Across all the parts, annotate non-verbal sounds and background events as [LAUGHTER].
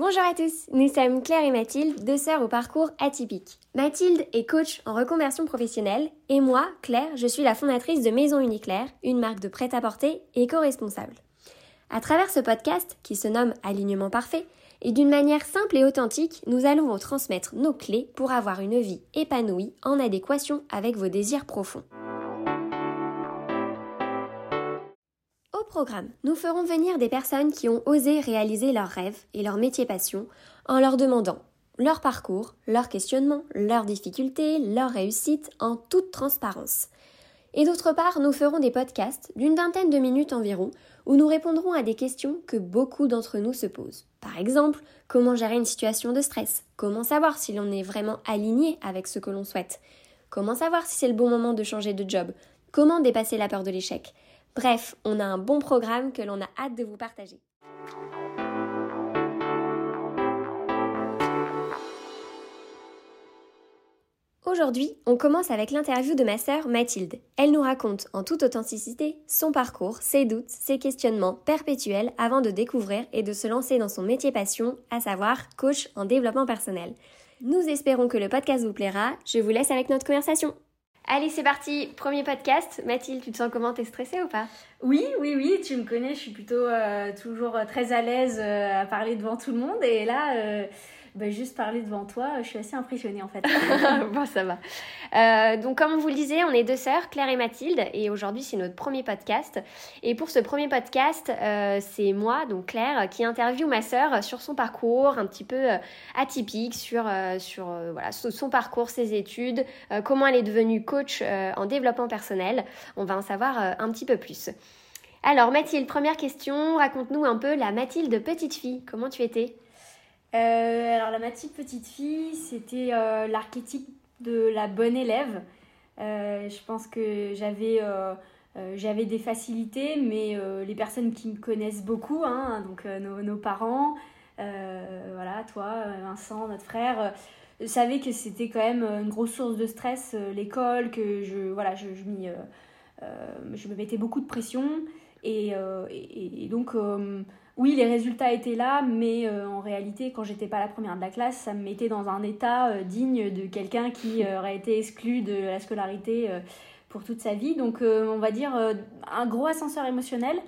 Bonjour à tous, nous sommes Claire et Mathilde, deux sœurs au parcours atypique. Mathilde est coach en reconversion professionnelle et moi, Claire, je suis la fondatrice de Maison Uniclaire, une marque de prêt-à-porter éco-responsable. À travers ce podcast, qui se nomme Alignement parfait, et d'une manière simple et authentique, nous allons vous transmettre nos clés pour avoir une vie épanouie en adéquation avec vos désirs profonds. Programme, nous ferons venir des personnes qui ont osé réaliser leurs rêves et leur métier passion en leur demandant leur parcours, leurs questionnements, leurs difficultés, leurs réussites en toute transparence. Et d'autre part, nous ferons des podcasts d'une vingtaine de minutes environ où nous répondrons à des questions que beaucoup d'entre nous se posent. Par exemple, comment gérer une situation de stress? Comment savoir si l'on est vraiment aligné avec ce que l'on souhaite? Comment savoir si c'est le bon moment de changer de job? Comment dépasser la peur de l'échec? Bref, on a un bon programme que l'on a hâte de vous partager. Aujourd'hui, on commence avec l'interview de ma sœur Mathilde. Elle nous raconte en toute authenticité son parcours, ses doutes, ses questionnements perpétuels avant de découvrir et de se lancer dans son métier passion, à savoir coach en développement personnel. Nous espérons que le podcast vous plaira. Je vous laisse avec notre conversation. Allez, c'est parti, premier podcast. Mathilde, tu te sens comment? T'es stressée ou pas? Oui, oui, oui, tu me connais, je suis plutôt euh, toujours très à l'aise euh, à parler devant tout le monde. Et là, bah, juste parler devant toi, je suis assez impressionnée en fait. [LAUGHS] bon, ça va. Euh, donc, comme vous le disait, on est deux sœurs, Claire et Mathilde, et aujourd'hui c'est notre premier podcast. Et pour ce premier podcast, euh, c'est moi, donc Claire, qui interviewe ma sœur sur son parcours un petit peu euh, atypique, sur, sur voilà, son parcours, ses études, comment elle est devenue coach en développement personnel. On va en savoir un petit peu plus. Alors Mathilde, première question, raconte-nous un peu la Mathilde petite fille. Comment tu étais? Euh, alors la Mathilde petite fille, c'était euh, l'archétype de la bonne élève. Euh, je pense que j'avais j'avais des facilités, mais les personnes qui me connaissent beaucoup, hein, donc nos, nos, parents, voilà, toi, Vincent, notre frère, savaient que c'était quand même une grosse source de stress, l'école, que je, voilà, je, je, me mettais beaucoup de pression. Et, et donc, oui, les résultats étaient là, mais euh, en réalité, quand j'étais pas la première de la classe, ça me mettait dans un état euh, digne de quelqu'un qui euh, aurait été exclu de la scolarité pour toute sa vie. Donc, on va dire un gros ascenseur émotionnel,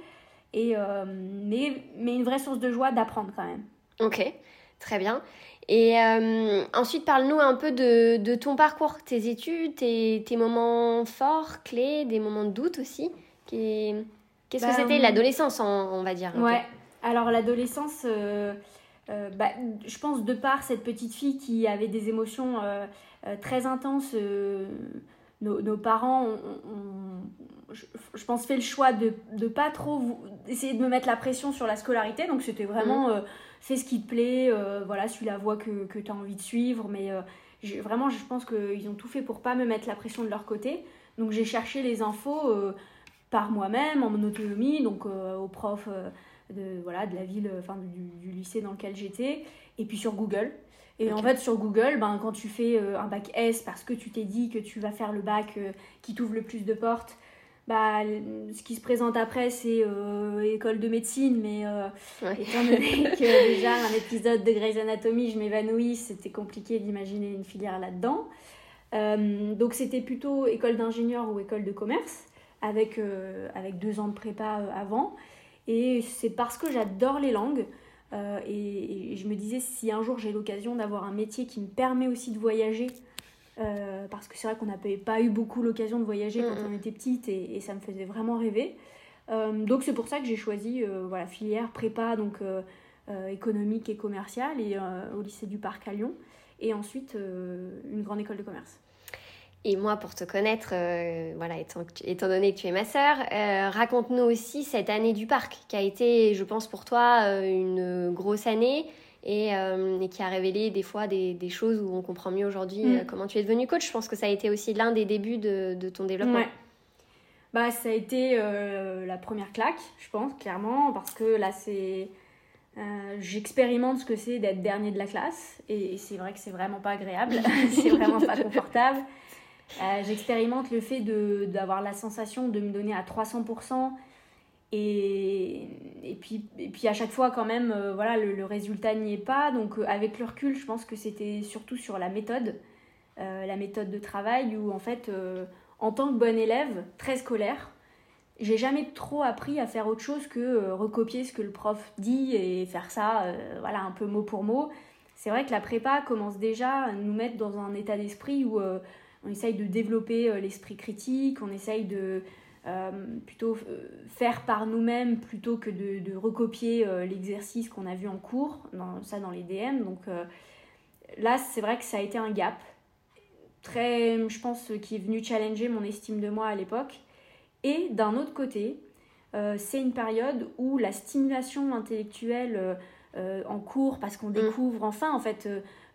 et, mais, mais une vraie source de joie d'apprendre quand même. Ok, très bien. Et ensuite, parle-nous un peu de, de, ton parcours, tes études, tes, tes, moments forts, clés, des moments de doute aussi. Qu'est-ce que bah, c'était l'adolescence, on, va dire Ouais. Alors l'adolescence, euh, euh, bah, je pense de par cette petite fille qui avait des émotions euh, très intenses, nos, parents ont, je, pense, fait le choix de ne pas trop essayer de me mettre la pression sur la scolarité. Donc c'était vraiment mmh. fais ce qui te plaît, voilà, suis la voie que, que tu as envie de suivre. Mais vraiment, je pense qu'ils ont tout fait pour pas me mettre la pression de leur côté. Donc j'ai cherché les infos par moi-même, en mon autonomie, donc aux profs de, voilà, de la ville, enfin du, lycée dans lequel j'étais, et puis sur Google. Et en fait, sur Google, ben, quand tu fais euh, un bac S parce que tu t'es dit que tu vas faire le bac euh, qui t'ouvre le plus de portes, bah, ce qui se présente après, c'est euh, école de médecine, mais étant donné [LAUGHS] que déjà un épisode de Grey's Anatomy, je m'évanouis, c'était compliqué d'imaginer une filière là-dedans. donc c'était plutôt école d'ingénieur ou école de commerce, avec, avec deux ans de prépa avant. Et c'est parce que j'adore les langues. Euh, et, je me disais, si un jour j'ai l'occasion d'avoir un métier qui me permet aussi de voyager, euh, parce que c'est vrai qu'on n'avait pas eu beaucoup l'occasion de voyager quand on était petite et, ça me faisait vraiment rêver. Euh, donc c'est pour ça que j'ai choisi voilà, filière prépa, donc économique et commerciale, et au lycée du Parc à Lyon, et ensuite une grande école de commerce. Et moi, pour te connaître, euh, voilà, étant, étant, donné que tu es ma sœur, euh, raconte-nous aussi cette année du parc, qui a été, je pense, pour toi euh, une grosse année et, qui a révélé des fois des, des choses où on comprend mieux aujourd'hui mm. comment tu es devenue coach. Je pense que ça a été aussi l'un des débuts de, de ton développement. Ouais. Bah, ça a été la première claque, je pense, clairement, parce que là, c'est. J'expérimente ce que c'est d'être dernier de la classe et c'est vrai que c'est vraiment pas agréable, [LAUGHS] c'est vraiment pas confortable. Euh, j'expérimente le fait d'avoir la sensation de me donner à 300% Et, et, puis, et puis à chaque fois, quand même, voilà, le, résultat n'y est pas. Donc avec le recul, je pense que c'était surtout sur la méthode, la méthode de travail, où en fait, en tant que bonne élève, très scolaire, j'ai jamais trop appris à faire autre chose que euh, recopier ce que le prof dit et faire ça, euh, voilà, un peu mot pour mot. C'est vrai que la prépa commence déjà à nous mettre dans un état d'esprit où euh, on essaye de développer l'esprit critique, on essaye de plutôt faire par nous-mêmes plutôt que de, recopier l'exercice qu'on a vu en cours, dans, ça dans les DM. Donc là, c'est vrai que ça a été un gap très, je pense, qui est venu challenger mon estime de moi à l'époque. Et d'un autre côté, euh, c'est une période où la stimulation intellectuelle euh, euh, en cours, parce qu'on mm. découvre enfin, en fait,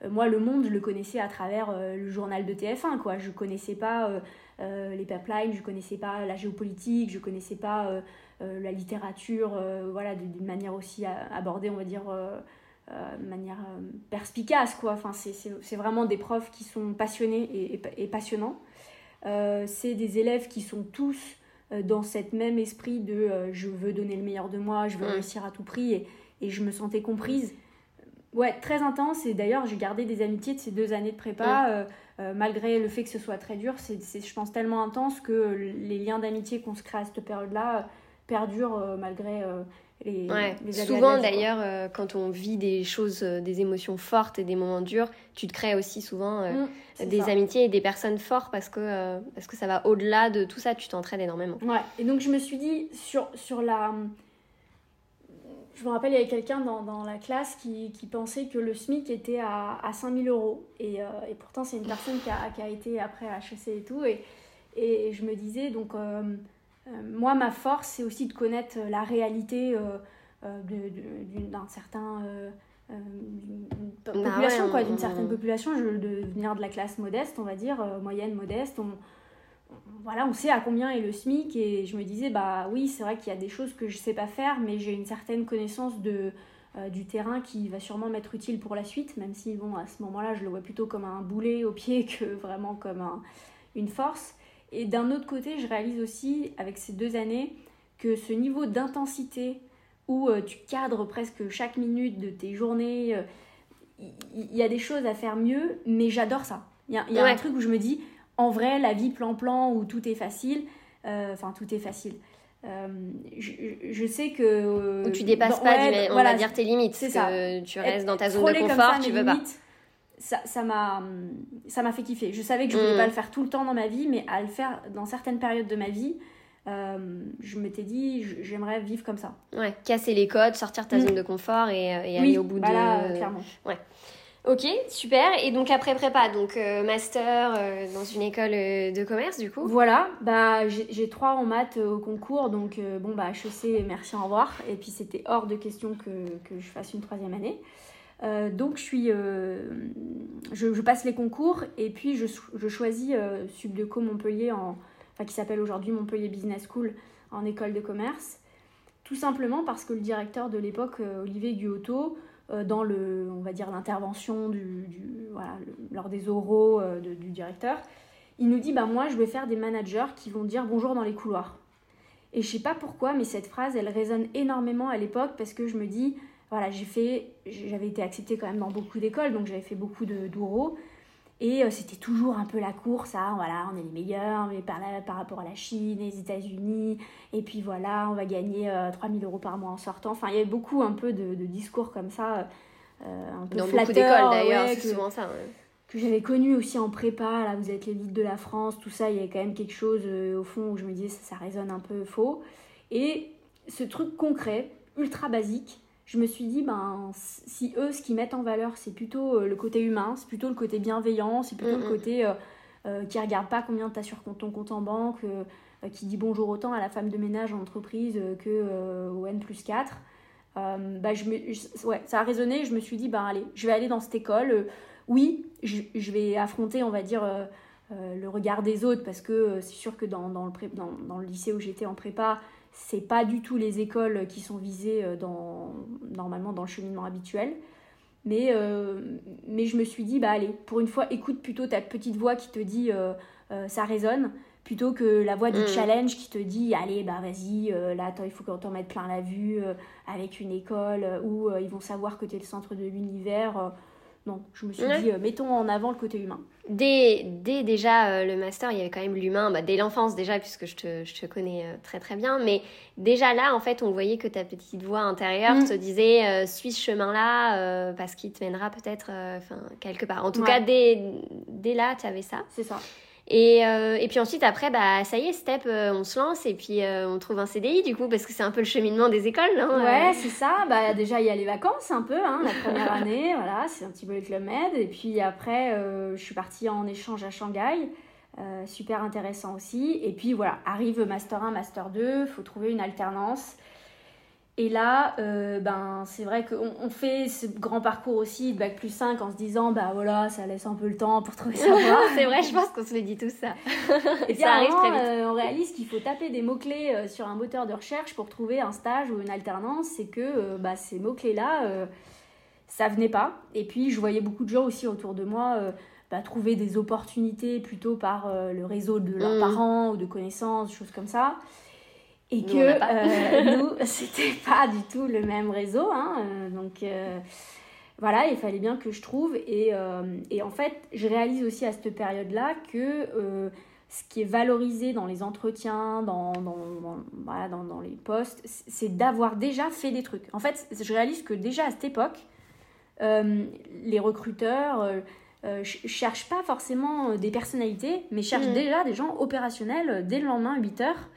moi, le monde, je le connaissais à travers le journal de TF1, quoi. Je connaissais pas les pipelines, je connaissais pas la géopolitique, je connaissais pas la littérature, voilà, d'une manière aussi abordée, on va dire, de manière perspicace, quoi. Enfin, c'est vraiment des profs qui sont passionnés et, et passionnants. c'est des élèves qui sont tous euh, dans cet même esprit de euh, je veux donner le meilleur de moi, je veux mm. réussir à tout prix et, et, je me sentais comprise. Ouais, très intense. Et d'ailleurs j'ai gardé des amitiés de ces deux années de prépa, mm. euh, malgré le fait que ce soit très dur, c'est je pense tellement intense que les liens d'amitié qu'on se crée à cette période-là perdurent malgré Souvent d'ailleurs, euh, quand on vit des choses, euh, des émotions fortes et des moments durs, tu te crées aussi souvent euh, mm, des amitiés et des personnes fortes parce que, parce que ça va au-delà de tout ça, tu t'entraides énormément. Ouais, et donc je me suis dit, sur, sur la... Je me rappelle, il y avait quelqu'un dans, dans, la classe qui, qui, pensait que le SMIC était à, à 5000 euros. Et, et pourtant, c'est une personne qui a, qui a, été après HEC et tout. Et, et je me disais, donc euh, moi, ma force, c'est aussi de connaître la réalité euh, euh, d'un certain bah population, quoi, d'une certaine population, je, de venir de la classe modeste, on va dire, moyenne, modeste. On, voilà, on sait à combien est le SMIC et je me disais, bah oui, c'est vrai qu'il y a des choses que je sais pas faire, mais j'ai une certaine connaissance de, du terrain qui va sûrement m'être utile pour la suite, même si, bon, à ce moment-là, je le vois plutôt comme un boulet au pied [LAUGHS] que vraiment comme un, une force. Et d'un autre côté, je réalise aussi, avec ces deux années, que ce niveau d'intensité où euh, tu cadres presque chaque minute de tes journées, euh, il y, a des choses à faire mieux, mais j'adore ça. Il y a, y a un truc où je me dis, en vrai, la vie plan-plan, où tout est facile, euh, enfin, tout est facile. Je, sais que. Où tu dépasses pas, on va dire, tes limites. C'est ça. Tu restes dans ta zone de confort, tu veux pas ça m'a ça m'a fait kiffer. Je savais que je voulais mm. pas le faire tout le temps dans ma vie, mais à le faire dans certaines périodes de ma vie, euh, je m'étais dit j'aimerais vivre comme ça. Ouais, casser les codes, sortir ta mm. zone de confort et, euh, et aller au bout bah de. Clairement. Ouais. Ok, super. Et donc après prépa, donc euh, master dans une école de commerce du coup? Voilà, bah j'ai trois en maths au concours, donc bon bah HEC, merci, au revoir. Et puis c'était hors de question que, je fasse une troisième année. Euh, donc je, suis, euh, je, passe les concours et puis je, je choisis euh, Subdeco Montpellier, en, enfin, qui s'appelle aujourd'hui Montpellier Business School en école de commerce. Tout simplement parce que le directeur de l'époque, Olivier Guotto, dans le, on va dire l'intervention du, voilà, lors des oraux du directeur, il nous dit bah moi je vais faire des managers qui vont dire bonjour dans les couloirs. Et je sais pas pourquoi, mais cette phrase elle résonne énormément à l'époque parce que je me dis voilà, j'ai fait, j'avais été acceptée quand même dans beaucoup d'écoles, donc j'avais fait beaucoup de d'ouro. Et euh, c'était toujours un peu la course à, voilà, on est les meilleurs, mais par, par rapport à la Chine, les États-Unis, et puis voilà, on va gagner 3000 euh, euros par mois en sortant. Enfin, il y avait beaucoup un peu de, discours comme ça, euh, un peu Dans beaucoup d'écoles d'ailleurs, c'est souvent ça. Que j'avais connu aussi en prépa, là, vous êtes l'élite de la France, tout ça, il y avait quand même quelque chose au fond où je me disais, ça, ça résonne un peu faux. Et ce truc concret, ultra basique, je me suis dit, ben, si eux, ce qu'ils mettent en valeur, c'est plutôt euh, le côté humain, c'est plutôt le côté bienveillant, c'est plutôt le côté euh, euh, qui regarde pas combien tu as sur ton compte en banque, qui dit bonjour autant à la femme de ménage en entreprise que au N plus 4. bah, je me, ouais, ça a résonné, je me suis dit, ben, allez, je vais aller dans cette école. oui, je, je, vais affronter, on va dire, le regard des autres, parce que c'est sûr que dans, dans, le dans, dans le lycée où j'étais en prépa, c'est pas du tout les écoles qui sont visées euh, dans, normalement dans le cheminement habituel. Mais, euh, mais je me suis dit, bah allez, pour une fois, écoute plutôt ta petite voix qui te dit euh, ça résonne, plutôt que la voie du mm. challenge qui te dit allez bah vas-y là il faut qu'on t'en mette plein la vue avec une école où ils vont savoir que tu es le centre de l'univers non, je me suis dit, euh, mettons en avant le côté humain. Dès, dès déjà euh, le master, il y avait quand même l'humain, bah, dès l'enfance déjà, puisque je te, je te connais euh, très très bien. Mais déjà là, en fait, on voyait que ta petite voix intérieure mm. te disait, suis ce chemin-là, parce qu'il te mènera peut-être quelque part. En tout cas, dès, dès là, tu avais ça. C'est ça. Et, euh, et puis ensuite, après, bah, ça y est, step, euh, on se lance et puis euh, on trouve un CDI du coup, parce que c'est un peu le cheminement des écoles, non Ouais, c'est ça. Bah, déjà, il y a les vacances un peu, hein, la première [LAUGHS] année, voilà, c'est un petit peu le Club Med. Et puis après, je suis partie en échange à Shanghai. super intéressant aussi. Et puis voilà, arrive Master 1, Master 2, faut trouver une alternance. Et là, euh, ben, c'est vrai qu'on on fait ce grand parcours aussi de Bac plus 5 en se disant, bah voilà, ça laisse un peu le temps pour trouver sa voie. [LAUGHS] c'est vrai, je pense qu'on se le dit tout ça. Et ça arrive très vite. Euh, on réalise qu'il faut taper des mots-clés euh, sur un moteur de recherche pour trouver un stage ou une alternance. C'est que bah, ces mots-clés-là, ça venait pas. Et puis, je voyais beaucoup de gens aussi autour de moi. Bah, trouver des opportunités plutôt par le réseau de leurs mmh. parents ou de connaissances, choses comme ça. Et que euh, [LAUGHS] nous, c'était pas du tout le même réseau. Hein, euh, donc euh, voilà, il fallait bien que je trouve. Et, et, en fait, je réalise aussi à cette période-là que ce qui est valorisé dans les entretiens, dans, dans, voilà, dans, dans les postes, c'est d'avoir déjà fait des trucs. En fait, je réalise que déjà à cette époque, les recruteurs ne cherchent pas forcément des personnalités, mais cherchent mmh. déjà des gens opérationnels dès le lendemain, 8 heures.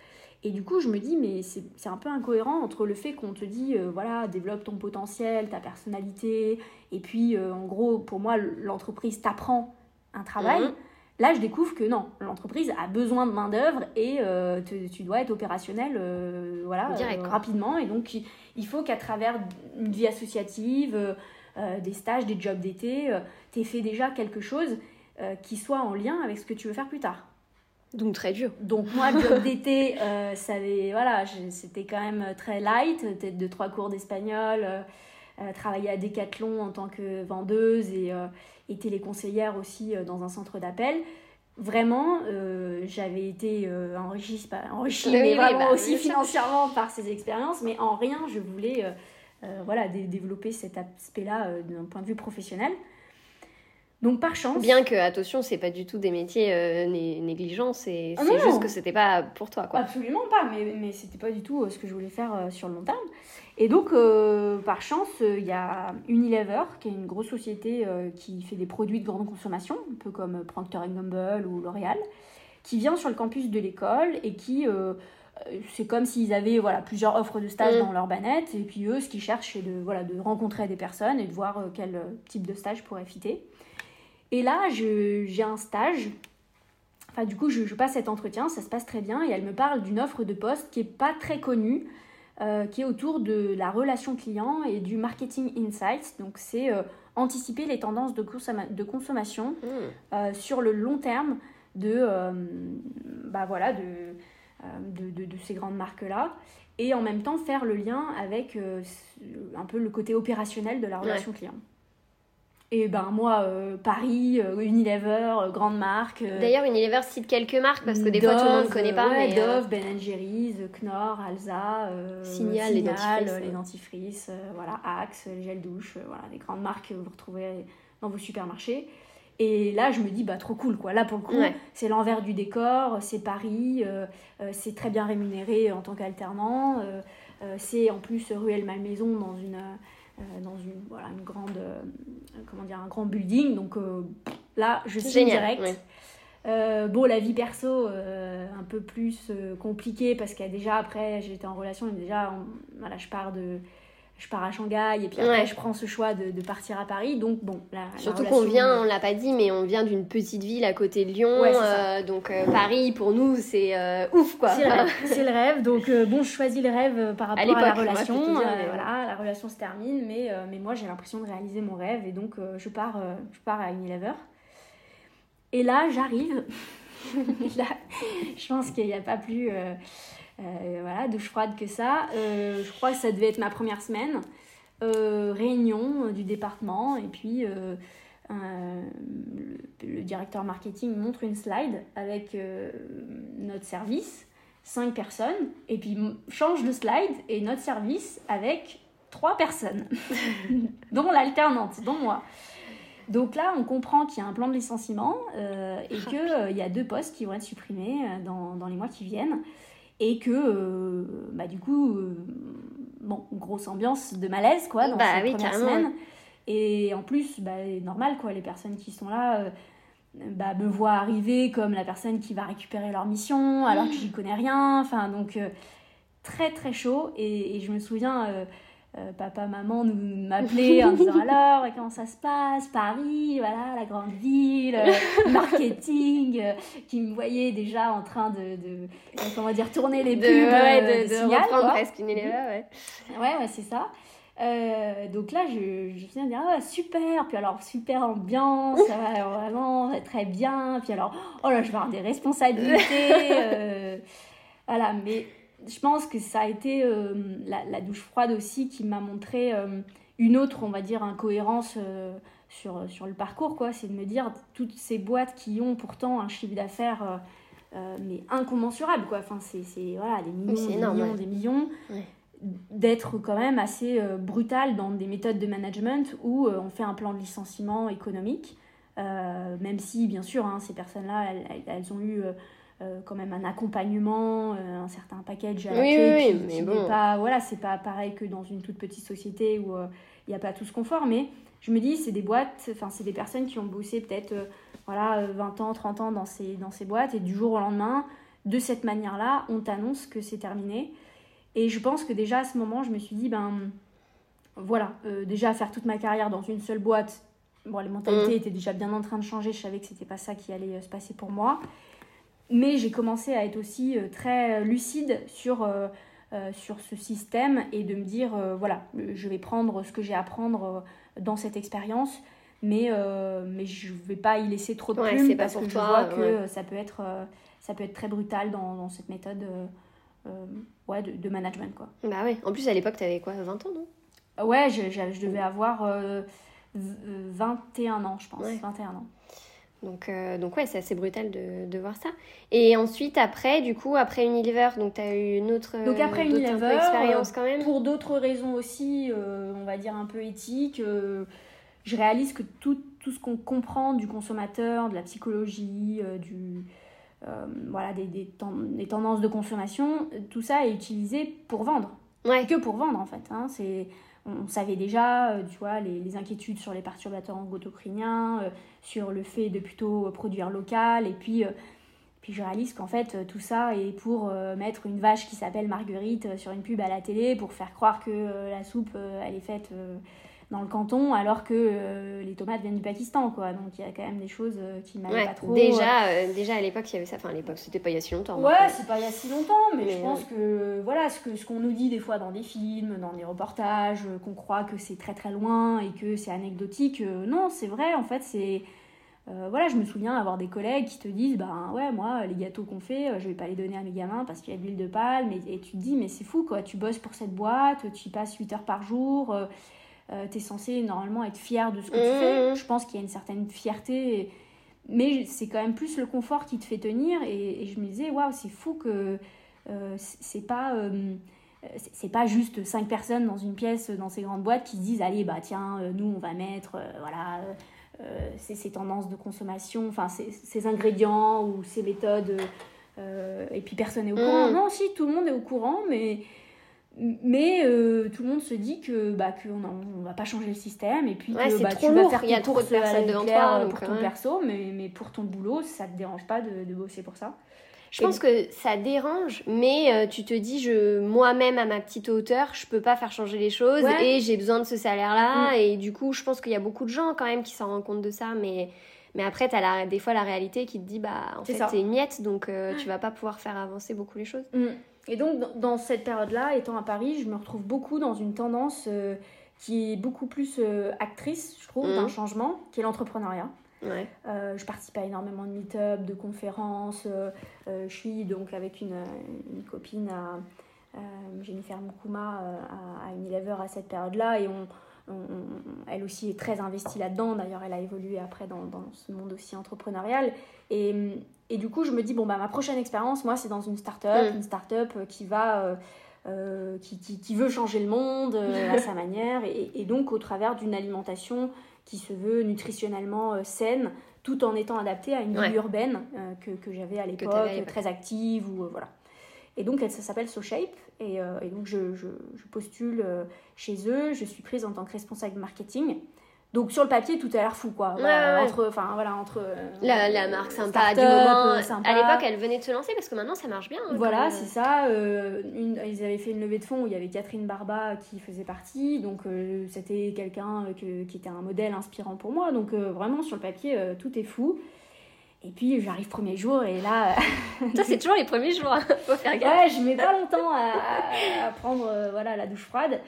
Et du coup, je me dis, mais c'est un peu incohérent entre le fait qu'on te dit, euh, voilà, développe ton potentiel, ta personnalité, et puis, euh, en gros, pour moi, l'entreprise t'apprend un travail. Mhm. Là, je découvre que non, l'entreprise a besoin de main-d'œuvre et euh, tu dois être opérationnel voilà, rapidement. Et donc, il, faut qu'à travers une vie associative, des stages, des jobs d'été, tu aies fait déjà quelque chose qui soit en lien avec ce que tu veux faire plus tard. Donc très dur. Donc moi, le job d'été, euh, voilà, c'était quand même très light, peut-être deux, trois cours d'espagnol, euh, euh, travailler à Decathlon en tant que vendeuse et, et téléconseillère aussi dans un centre d'appel. Vraiment, j'avais été enrichie, pas enrichie, mais vraiment bah, aussi financièrement par ces expériences, mais en rien je voulais voilà, développer cet aspect-là d'un point de vue professionnel. Donc par chance. Bien que, attention, c'est pas du tout des métiers euh, négligents, c'est ah juste que c'était pas pour toi. Quoi. Absolument pas, mais, mais c'était pas du tout euh, ce que je voulais faire euh, sur le long terme. Et donc, par chance, il y a Unilever, qui est une grosse société qui fait des produits de grande consommation, un peu comme Procter Gamble ou L'Oréal, qui vient sur le campus de l'école et qui c'est comme s'ils avaient voilà, plusieurs offres de stage mm. dans leur banette. Et puis eux, ce qu'ils cherchent, c'est de, voilà, de rencontrer des personnes et de voir quel type de stage pourrait fitter. Et là, j'ai un stage. Enfin, du coup, je, passe cet entretien, ça se passe très bien. Et elle me parle d'une offre de poste qui n'est pas très connue, euh, qui est autour de la relation client et du marketing insights. Donc, c'est euh, anticiper les tendances de, de consommation mmh. euh, sur le long terme de, bah voilà, de, de, de, ces grandes marques-là. Et en même temps, faire le lien avec un peu le côté opérationnel de la relation client. Et ben moi, euh, Paris, euh, Unilever, euh, grande marque. D'ailleurs, Unilever cite quelques marques parce que des fois tout le monde ne connaît pas. mais Dove, Ben Jerry's, Knorr, Alza, Signal, les dentifrices, les dentifrices voilà, Axe, les gels douche, voilà, des grandes marques que vous retrouvez dans vos supermarchés. Et là, je me dis, bah trop cool quoi. Là, pour le coup, c'est l'envers du décor, c'est Paris, c'est très bien rémunéré en tant qu'alternant, c'est en plus ruelle Malmaison dans une dans une, voilà, une grande, euh, comment dire, un grand building. Donc euh, là, je suis direct. bon, la vie perso, un peu plus compliquée parce qu'il y a déjà, après, j'étais en relation, et déjà, voilà, je pars de je pars à Shanghai et puis après je prends ce choix de, de, partir à Paris. Donc bon, la, Surtout qu'on vient, on l'a pas dit, mais on vient d'une petite ville à côté de Lyon. Euh, donc euh, Paris pour nous c'est euh, ouf quoi. C'est le, rêve. [LAUGHS] Donc bon, je choisis le rêve par rapport à, la relation. voilà, la relation se termine, mais, mais moi j'ai l'impression de réaliser mon rêve et donc je pars, je pars à Unilever. Et là j'arrive. [LAUGHS] là, je pense qu'il n'y a pas plus voilà, douche froide que ça. Euh, je crois que ça devait être ma première semaine. Euh, réunion du département et puis le, directeur marketing montre une slide avec notre service, cinq personnes, et puis change de slide et notre service avec trois personnes, [LAUGHS] dont l'alternante, dont moi. Donc là, on comprend qu'il y a un plan de licenciement euh, et qu'il euh, y a deux postes qui vont être supprimés euh, dans, dans les mois qui viennent. Et que, bah, du coup, bon, grosse ambiance de malaise, quoi, dans bah, cette première semaine. Et en plus, bah, normal, quoi, les personnes qui sont là bah, me voient arriver comme la personne qui va récupérer leur mission, alors que j'y connais rien. Enfin, donc, très, très chaud. Et, et je me souviens euh, papa, maman nous m'appelaient en disant [LAUGHS] alors comment ça se passe, Paris, voilà la grande ville, euh, marketing, euh, qui me voyait déjà en train de, de comment dire tourner les pubs, de, ouais, de, de, reprendre presque une ouais. Ouais, ouais, c'est ça. donc là, je, je viens de dire ah, super, puis alors super ambiance, vraiment très bien, puis alors oh là, je vais avoir des responsabilités, [LAUGHS] voilà, mais je pense que ça a été euh, la, douche froide aussi qui m'a montré euh, une autre, on va dire, incohérence euh, sur, sur le parcours, quoi. C'est de me dire, toutes ces boîtes qui ont pourtant un chiffre d'affaires, mais incommensurable, quoi. Enfin, c'est, voilà, des millions, des millions, des millions. D'être quand même assez brutal dans des méthodes de management où on fait un plan de licenciement économique. même si, bien sûr, hein, ces personnes-là, elles, elles, ont eu euh, quand même un accompagnement, euh, un certain package à la clé qui, mais bon. pas, voilà, c'est pas pareil que dans une toute petite société où euh, il n'y a pas tout ce confort, mais je me dis, c'est des boîtes, enfin, c'est des personnes qui ont bossé peut-être, voilà, 20 ans, 30 ans dans ces, dans ces boîtes, et du jour au lendemain, de cette manière-là, on t'annonce que c'est terminé. Et je pense que déjà à ce moment, je me suis dit, ben voilà, déjà faire toute ma carrière dans une seule boîte, bon, les mentalités mmh. étaient déjà bien en train de changer, je savais que c'était pas ça qui allait se passer pour moi. Mais j'ai commencé à être aussi euh, très lucide sur, euh, euh, sur ce système et de me dire, voilà, je vais prendre ce que j'ai à prendre dans cette expérience, mais, mais je ne vais pas y laisser trop de plumes parce que je vois que ça, peut être, ça peut être très brutal dans, dans cette méthode ouais, de, de, management. Quoi. Bah ouais, en plus à l'époque, tu avais quoi, 20 ans, non? Ouais, je, je, devais avoir 21 ans, je pense, 21 ans. Donc, euh, donc ouais, c'est assez brutal de, de, voir ça. Et ensuite, après, du coup, après Unilever, donc tu as eu une autre donc après Unilever, expérience quand même Pour d'autres raisons aussi, euh, on va dire un peu éthiques, euh, je réalise que tout, tout ce qu'on comprend du consommateur, de la psychologie, du, voilà, des, des, des, tendances de consommation, tout ça est utilisé pour vendre. Ouais. Que pour vendre, en fait. Hein. C'est on savait déjà, euh, tu vois, les, inquiétudes sur les perturbateurs endocriniens, euh, sur le fait de plutôt produire local, et puis, euh, puis je réalise qu'en fait tout ça est pour mettre une vache qui s'appelle Marguerite sur une pub à la télé pour faire croire que la soupe elle est faite dans le canton alors que euh, les tomates viennent du Pakistan quoi. Donc il y a quand même des choses euh, qui m'allaient pas trop déjà euh. déjà à l'époque il y avait ça. Enfin à l'époque c'était pas il y a si longtemps ouais c'est pas il y a si longtemps mais, je pense que voilà ce que ce qu'on nous dit des fois dans des films dans des reportages qu'on croit que c'est très très loin et que c'est anecdotique non c'est vrai en fait c'est voilà, je me souviens avoir des collègues qui te disent ben ouais moi les gâteaux qu'on fait je vais pas les donner à mes gamins parce qu'il y a de l'huile de palme et, et, tu te dis mais c'est fou quoi. Tu bosses pour cette boîte tu y passes 8 heures par jour euh, tu es censé normalement être fier de ce que tu fais. Mmh. Je pense qu'il y a une certaine fierté, mais c'est quand même plus le confort qui te fait tenir. Et, je me disais, waouh, c'est fou que euh, c'est pas. Euh, c'est pas juste cinq personnes dans une pièce dans ces grandes boîtes qui se disent allez bah tiens nous on va mettre voilà ces, tendances de consommation enfin ces, ingrédients ou ces méthodes et puis personne n'est au courant mmh. non si tout le monde est au courant mais mais euh, tout le monde se dit que bah qu'on on va pas changer le système et puis que bah, tu vas faire tes courses à devant toi pour ton perso mais, mais pour ton boulot ça te dérange pas de, de bosser pour ça je pense que ça dérange, mais euh, tu te dis, je moi-même à ma petite hauteur, je peux pas faire changer les choses et j'ai besoin de ce salaire-là. Mm. Et du coup, je pense qu'il y a beaucoup de gens quand même qui s'en rendent compte de ça, mais mais après, tu as des fois la réalité qui te dit, bah en fait, c'est une miette, donc euh, tu vas pas pouvoir faire avancer beaucoup les choses. Mm. Et donc, dans cette période-là, étant à Paris, je me retrouve beaucoup dans une tendance euh, qui est beaucoup plus euh, actrice, je trouve, d'un mmh. changement, qui est l'entrepreneuriat. Euh, je participe à énormément de meet-up, de conférences. je suis donc avec une, une copine à Jennifer Mukuma à, à Unilever à cette période-là et on, elle aussi est très investie là-dedans. D'ailleurs, elle a évolué après dans, ce monde aussi entrepreneurial. Et, et, du coup, je me dis, bon, bah, ma prochaine expérience, moi, c'est dans une start-up, mm. une start-up qui va. qui, qui, veut changer le monde [LAUGHS] à sa manière et, et, donc au travers d'une alimentation qui se veut nutritionnellement saine tout en étant adaptée à une vie urbaine que, que j'avais à l'époque, très active ou voilà. Et donc, ça s'appelle SoShape. Et, euh, et donc, je, je, postule euh, chez eux. Je suis prise en tant que responsable marketing. Donc, sur le papier, tout a l'air fou, quoi. Entre, enfin, voilà, entre... Euh, la, la, marque sympa, du moment. Sympa. À l'époque, elle venait de se lancer parce que maintenant, ça marche bien. Hein, voilà, c'est ça. Une, ils avaient fait une levée de fonds où il y avait Catherine Barba qui faisait partie. Donc, c'était quelqu'un qui était un modèle inspirant pour moi. Donc, vraiment, sur le papier, tout est fou. Et puis j'arrive premier jour et là. [LAUGHS] Toi, c'est toujours les premiers jours, hein. faut faire gaffe. Ouais, je mets pas longtemps à, prendre euh, voilà, la douche froide.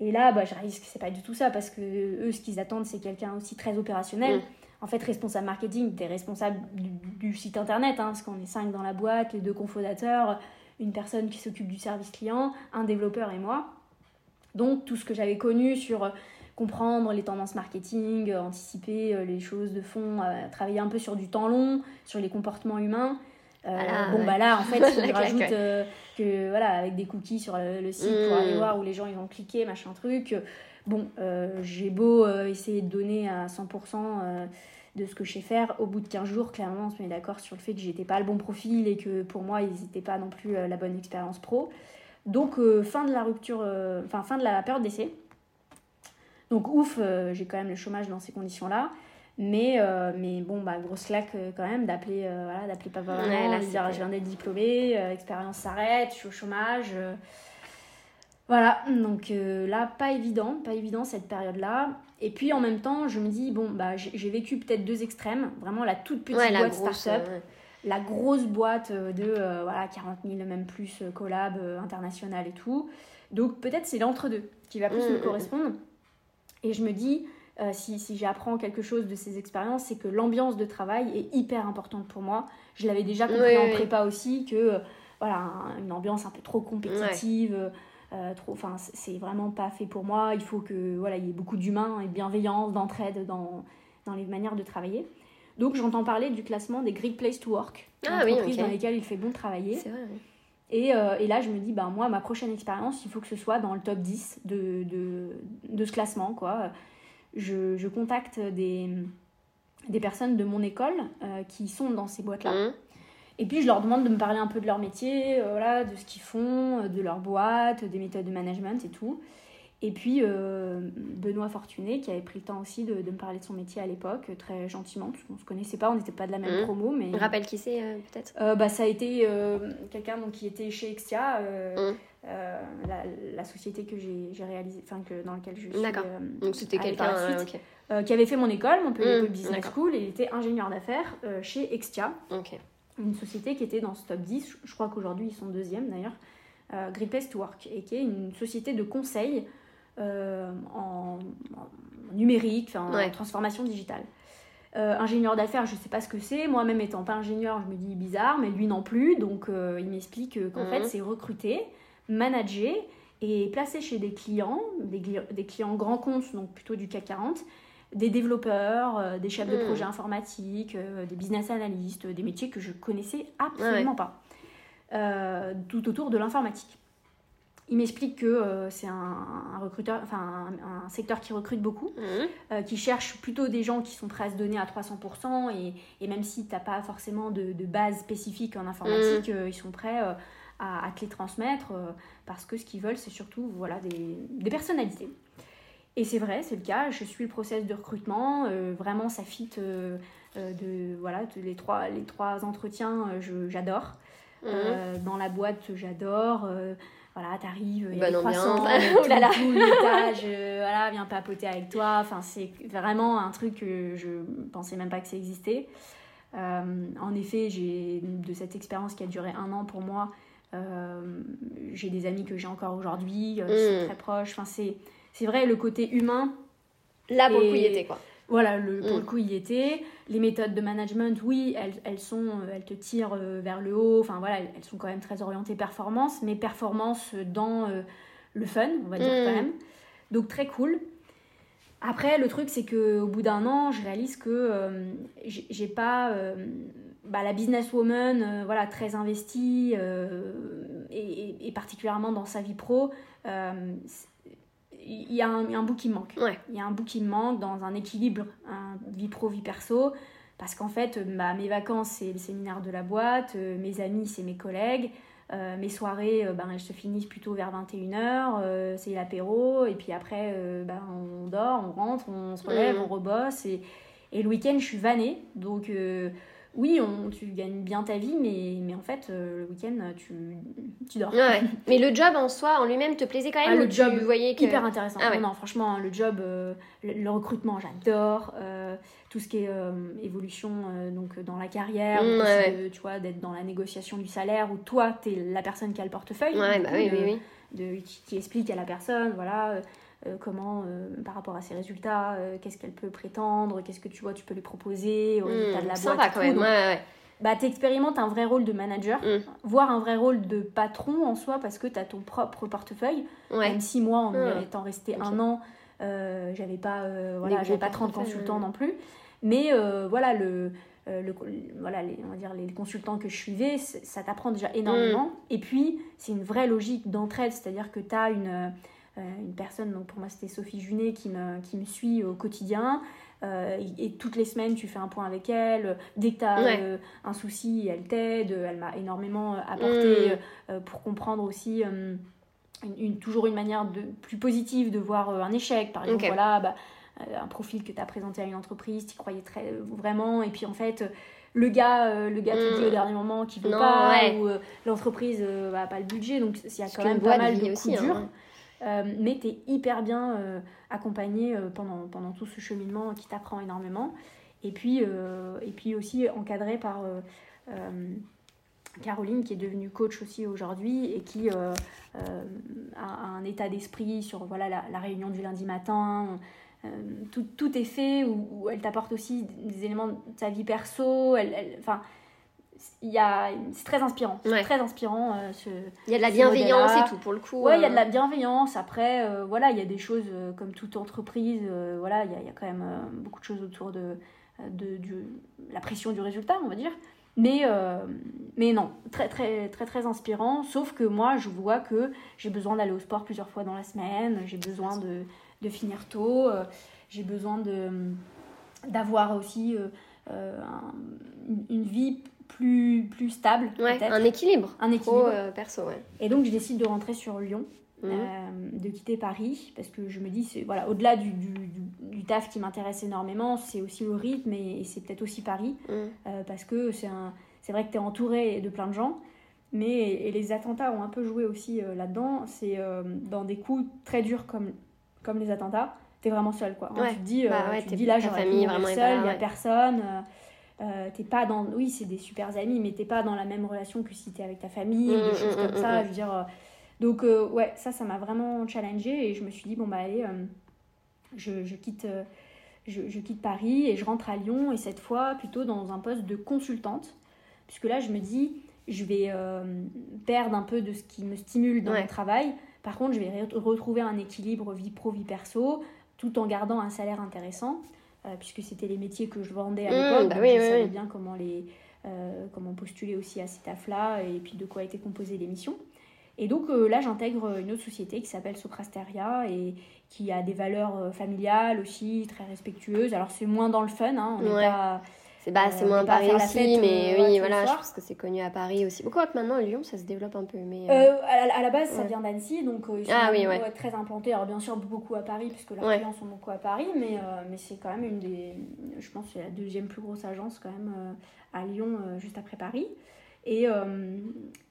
Et là, bah, j'arrive que c'est pas du tout ça parce que eux, ce qu'ils attendent, c'est quelqu'un aussi très opérationnel. Mm. En fait, responsable marketing, tu es responsable du, site internet, hein, parce qu'on est cinq dans la boîte, les deux cofondateurs, une personne qui s'occupe du service client, un développeur et moi. Donc, tout ce que j'avais connu sur comprendre les tendances marketing, euh, anticiper euh, les choses de fond, euh, travailler un peu sur du temps long, sur les comportements humains. Ah bon, bah là, en fait, [LAUGHS] je rajoute que, voilà, avec des cookies sur le, site pour aller hmm. voir où les gens ils vont cliquer, machin truc. Bon, j'ai beau essayer de donner à 100% de ce que je sais faire, au bout de 15 jours, clairement, on se met d'accord sur le fait que j'étais pas le bon profil et que pour moi, ils n'étaient pas non plus la bonne expérience pro. Donc, fin de la rupture, enfin, fin de la période d'essai. Donc ouf, euh, j'ai quand même le chômage dans ces conditions-là. Mais, euh, mais bon, bah, grosse claque euh, quand même d'appeler voilà, d'appeler papa ouais, dire je viens d'être diplômée, l'expérience s'arrête, je suis au chômage. Voilà, donc là, pas évident, pas évident cette période-là. Et puis en même temps, je me dis, bon, bah, j'ai vécu peut-être deux extrêmes. Vraiment la toute petite boîte start-up, la grosse boîte de voilà, 40 000, même plus, collab international et tout. Donc peut-être c'est l'entre-deux qui va plus me mmh, mmh, mmh. correspondre. Et je me dis, euh, si, si j'apprends quelque chose de ces expériences, c'est que l'ambiance de travail est hyper importante pour moi. Je l'avais déjà compris en prépa aussi, que euh, voilà, une ambiance un peu trop compétitive, euh, trop, enfin, c'est vraiment pas fait pour moi. Il faut que voilà, il y ait beaucoup d'humains et de bienveillance, d'entraide dans, dans les manières de travailler. Donc j'entends parler du classement des Great Place to Work, ah, entreprises dans lesquelles il fait bon travailler. C'est vrai, et, et, là, je me dis, bah, moi, ma prochaine expérience, il faut que ce soit dans le top 10 de, de, de ce classement. Quoi. Je, je contacte des, des, personnes de mon école euh, qui sont dans ces boîtes-là. Mmh. Et puis, je leur demande de me parler un peu de leur métier, euh, voilà, de ce qu'ils font, euh, de leur boîte, des méthodes de management et tout. Et puis Benoît Fortuné, qui avait pris le temps aussi de, de me parler de son métier à l'époque, très gentiment, parce qu'on ne se connaissait pas, on n'était pas de la même mmh. promo. Mais... Rappelle qui c'est, peut-être? Bah, Ça a été quelqu'un qui était chez Extia, mmh. Euh, la, société que j'ai réalisée, enfin que dans laquelle je suis. D'accord. Euh, Donc c'était quelqu'un euh, qui avait fait mon école, mon mmh, Business School, et il était ingénieur d'affaires chez Extia. Une société qui était dans ce top 10, je crois qu'aujourd'hui ils sont deuxième d'ailleurs, euh, to Work, et qui est une société de conseil en, numérique, en transformation digitale. ingénieur d'affaires, je ne sais pas ce que c'est. Moi-même étant pas ingénieur, je me dis bizarre, mais lui non plus. Donc il m'explique qu'en mmh. fait, c'est recruter manager et placer chez des clients, des, clients grands comptes, donc plutôt du CAC 40, des développeurs, euh, des chefs de hmm. projet informatiques, euh, des business analysts, des métiers que je connaissais absolument pas, euh, tout autour de l'informatique. Il m'explique que c'est un, recruteur, enfin un, secteur qui recrute beaucoup, hmm. qui cherche plutôt des gens qui sont prêts à se donner à 300%, et, et même si tu n'as pas forcément de, base spécifique en informatique, hmm. ils sont prêts à, te les transmettre euh, parce que ce qu'ils veulent, c'est surtout voilà, des, des personnalités. Et c'est vrai, c'est le cas. Je suis le process de recrutement. Euh, vraiment, ça fit euh, de, voilà, les, trois, les trois entretiens, j'adore. Mhm. dans la boîte, j'adore. voilà, t'arrives, il y a des croissants, [LAUGHS] [LAUGHS] tout, tout l'étage, [LAUGHS] voilà, viens papoter avec toi. Enfin, c'est vraiment un truc que je pensais même pas que ça existait. en effet, j'ai de cette expérience qui a duré un an pour moi, euh, j'ai des amis que j'ai encore aujourd'hui, euh, qui sont mm. très proches. Enfin, c'est, c'est vrai, le côté humain. Là, pour le coup, il était quoi. Voilà, le, pour mm. le coup, il y était. Les méthodes de management, oui, elles, elles, sont, euh, elles te tirent vers le haut. Enfin, voilà, elles sont quand même très orientées performance, mais performance dans le fun, on va dire quand mm. même. Donc, très cool. Après, le truc, c'est qu'au bout d'un an, je réalise que j'ai pas bah, la businesswoman voilà, très investie et, et, particulièrement dans sa vie pro. il y, a un, bout qui me manque. Il y a un bout qui me manque dans un équilibre, vie pro, vie perso. Parce qu'en fait, bah, mes vacances, c'est le séminaire de la boîte, euh, mes amis, c'est mes collègues. Euh, mes soirées, euh, ben, elles se finissent plutôt vers 21h, c'est l'apéro, et puis après, ben, on dort, on rentre, on se relève, mmh. on rebosse, et, et le week-end, je suis vannée, donc oui, on, tu gagnes bien ta vie, mais, mais en fait, euh, le week-end, tu, tu dors. [LAUGHS] mais le job en soi, en lui-même, te plaisait quand même ah, Le job, tu voyais que... hyper intéressant. Ah non, franchement, le job, euh, le, recrutement, j'adore. Euh, tout ce qui est évolution donc dans la carrière, mm, tu vois, d'être dans la négociation du salaire, où toi, tu es la personne qui a le portefeuille. Bah oui, oui, oui. De, qui, qui, explique à la personne, voilà comment, euh, par rapport à ses résultats, euh, qu'est-ce qu'elle peut prétendre, qu'est-ce que tu vois, tu peux lui proposer au résultat de la hmm, boîte. quand même, ouais, Bah, tu expérimentes un vrai rôle de manager, hmm. voire un vrai rôle de patron en soi, parce que tu as ton propre portefeuille. Même si moi, en hmm. étant resté un an, j'avais pas, voilà, j'avais pas 30 consultants non plus. Mais voilà, le, le, voilà les, on va dire les consultants que je suivais, ça t'apprend déjà énormément. Et puis, c'est une vraie logique d'entraide, c'est-à-dire que tu as une euh, une personne, donc pour moi c'était Sophie Junet, qui me, qui me suit au quotidien. Euh, et, toutes les semaines, tu fais un point avec elle. Dès que tu as euh, un souci, elle t'aide. Elle m'a énormément apporté mm. pour comprendre aussi une, toujours une manière de, plus positive de voir un échec. Par exemple, voilà, bah, un profil que tu as présenté à une entreprise, tu croyais très, vraiment. Et puis en fait, le gars, le gars te dit au mm. dernier moment qu'il veut pas, ou l'entreprise n'a pas le budget. Donc il y a quand même pas mal de coups durs. Hein. Euh, mais tu es hyper bien euh, accompagné euh, pendant, pendant tout ce cheminement qui t'apprend énormément. Et puis, et puis aussi encadré par Caroline, qui est devenue coach aussi aujourd'hui et qui a, un état d'esprit sur voilà, la, réunion du lundi matin. tout, tout, est fait, où, elle t'apporte aussi des éléments de sa vie perso. A c'est très inspirant. Très inspirant euh, ce, il y a de la bienveillance et tout pour le coup ouais il y a de la euh. bienveillance. Après euh, voilà il y a des choses comme toute entreprise voilà il y, a, il y, a, quand même beaucoup de choses autour de, de, la pression du résultat on va dire. Mais mais non très très très très inspirant. Sauf que moi je vois que j'ai besoin d'aller au sport plusieurs fois dans la semaine. J'ai besoin de, de finir tôt. J'ai besoin d'avoir aussi une vie plus, plus stable. un équilibre. Un équilibre. Euh, perso, ouais. Et donc, je décide de rentrer sur Lyon, mhm. euh, de quitter Paris, parce que je me dis, voilà, au-delà du, du, du, taf qui m'intéresse énormément, c'est aussi le rythme et, c'est peut-être aussi Paris, mhm. euh, parce que c'est, vrai que tu es entouré de plein de gens. Mais et les attentats ont un peu joué aussi là-dedans. C'est dans des coups très durs comme, comme les attentats, tu es vraiment seul. Quoi. tu te dis, bah tu te dis là, j'aurais famille vraiment seul, il n'y a personne. Euh, t'es pas dans oui c'est des super amis mais t'es pas dans la même relation que si t'es avec ta famille ou des mmh, choses mmh, comme mmh, ça je veux dire euh, donc euh, ouais ça ça m'a vraiment challengé et je me suis dit bon bah allez je, je, quitte je, je, quitte Paris et je rentre à Lyon et cette fois plutôt dans un poste de consultante. Puisque là je me dis je vais perdre un peu de ce qui me stimule dans mon travail. Par contre je vais retrouver un équilibre vie pro vie perso tout en gardant un salaire intéressant puisque c'était les métiers que je vendais à mmh, l'époque. Bah je savais bien comment, les, euh, comment postuler aussi à ces tafs-là et puis de quoi était composée l'émission. Et donc euh, là, j'intègre une autre société qui s'appelle Soprasteria et qui a des valeurs familiales aussi, très respectueuses. Alors c'est moins dans le fun, hein, on n'est pas c'est bah, c'est moins Paris aussi, mais euh, oui, voilà, je pense que c'est connu à Paris aussi. Beaucoup que maintenant, Lyon, ça se développe un peu. Mais, euh, euh, à, la, base, ça vient d'Annecy, donc ils sont ah, oui, très implantés. Alors, bien sûr, beaucoup à Paris, puisque leurs clients sont beaucoup à Paris, mais, mais c'est quand même une des. Je pense c'est la deuxième plus grosse agence, quand même, à Lyon, juste après Paris. Et,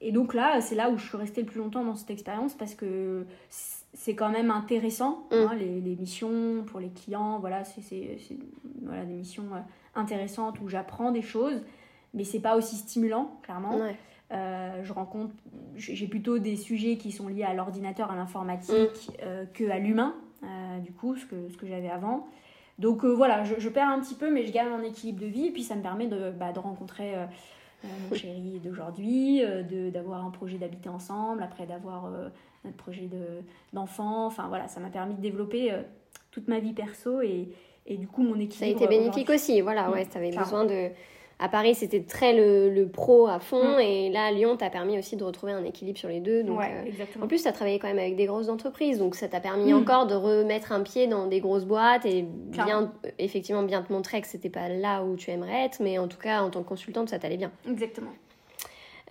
et donc là, c'est là où je suis restée le plus longtemps dans cette expérience parce que c'est quand même intéressant, mm. hein, les, les, missions pour les clients, voilà, c'est voilà, des missions intéressante où j'apprends des choses, mais c'est pas aussi stimulant, clairement. Euh, je rencontre, j'ai plutôt des sujets qui sont liés à l'ordinateur, à l'informatique, mm. euh, que à l'humain, euh, du coup, ce que, ce que j'avais avant. Donc voilà, je, perds un petit peu, mais je gagne en équilibre de vie, et puis ça me permet de, bah, de rencontrer mon chéri d'aujourd'hui, d'avoir un projet d'habiter ensemble, après d'avoir notre projet d'enfant. enfin voilà, ça m'a permis de développer toute ma vie perso et, et du coup mon équilibre. Ça a été bénéfique aussi, voilà, ouais, tu avais besoin de à Paris, c'était très le, pro à fond. Mm. Et là, à Lyon, t'as permis aussi de retrouver un équilibre sur les deux. Donc, euh, en plus, tu as travaillé quand même avec des grosses entreprises. Donc, ça t'a permis mm. encore de remettre un pied dans des grosses boîtes et bien, effectivement bien te montrer que c'était pas là où tu aimerais être. Mais en tout cas, en tant que consultante, ça t'allait bien. Exactement.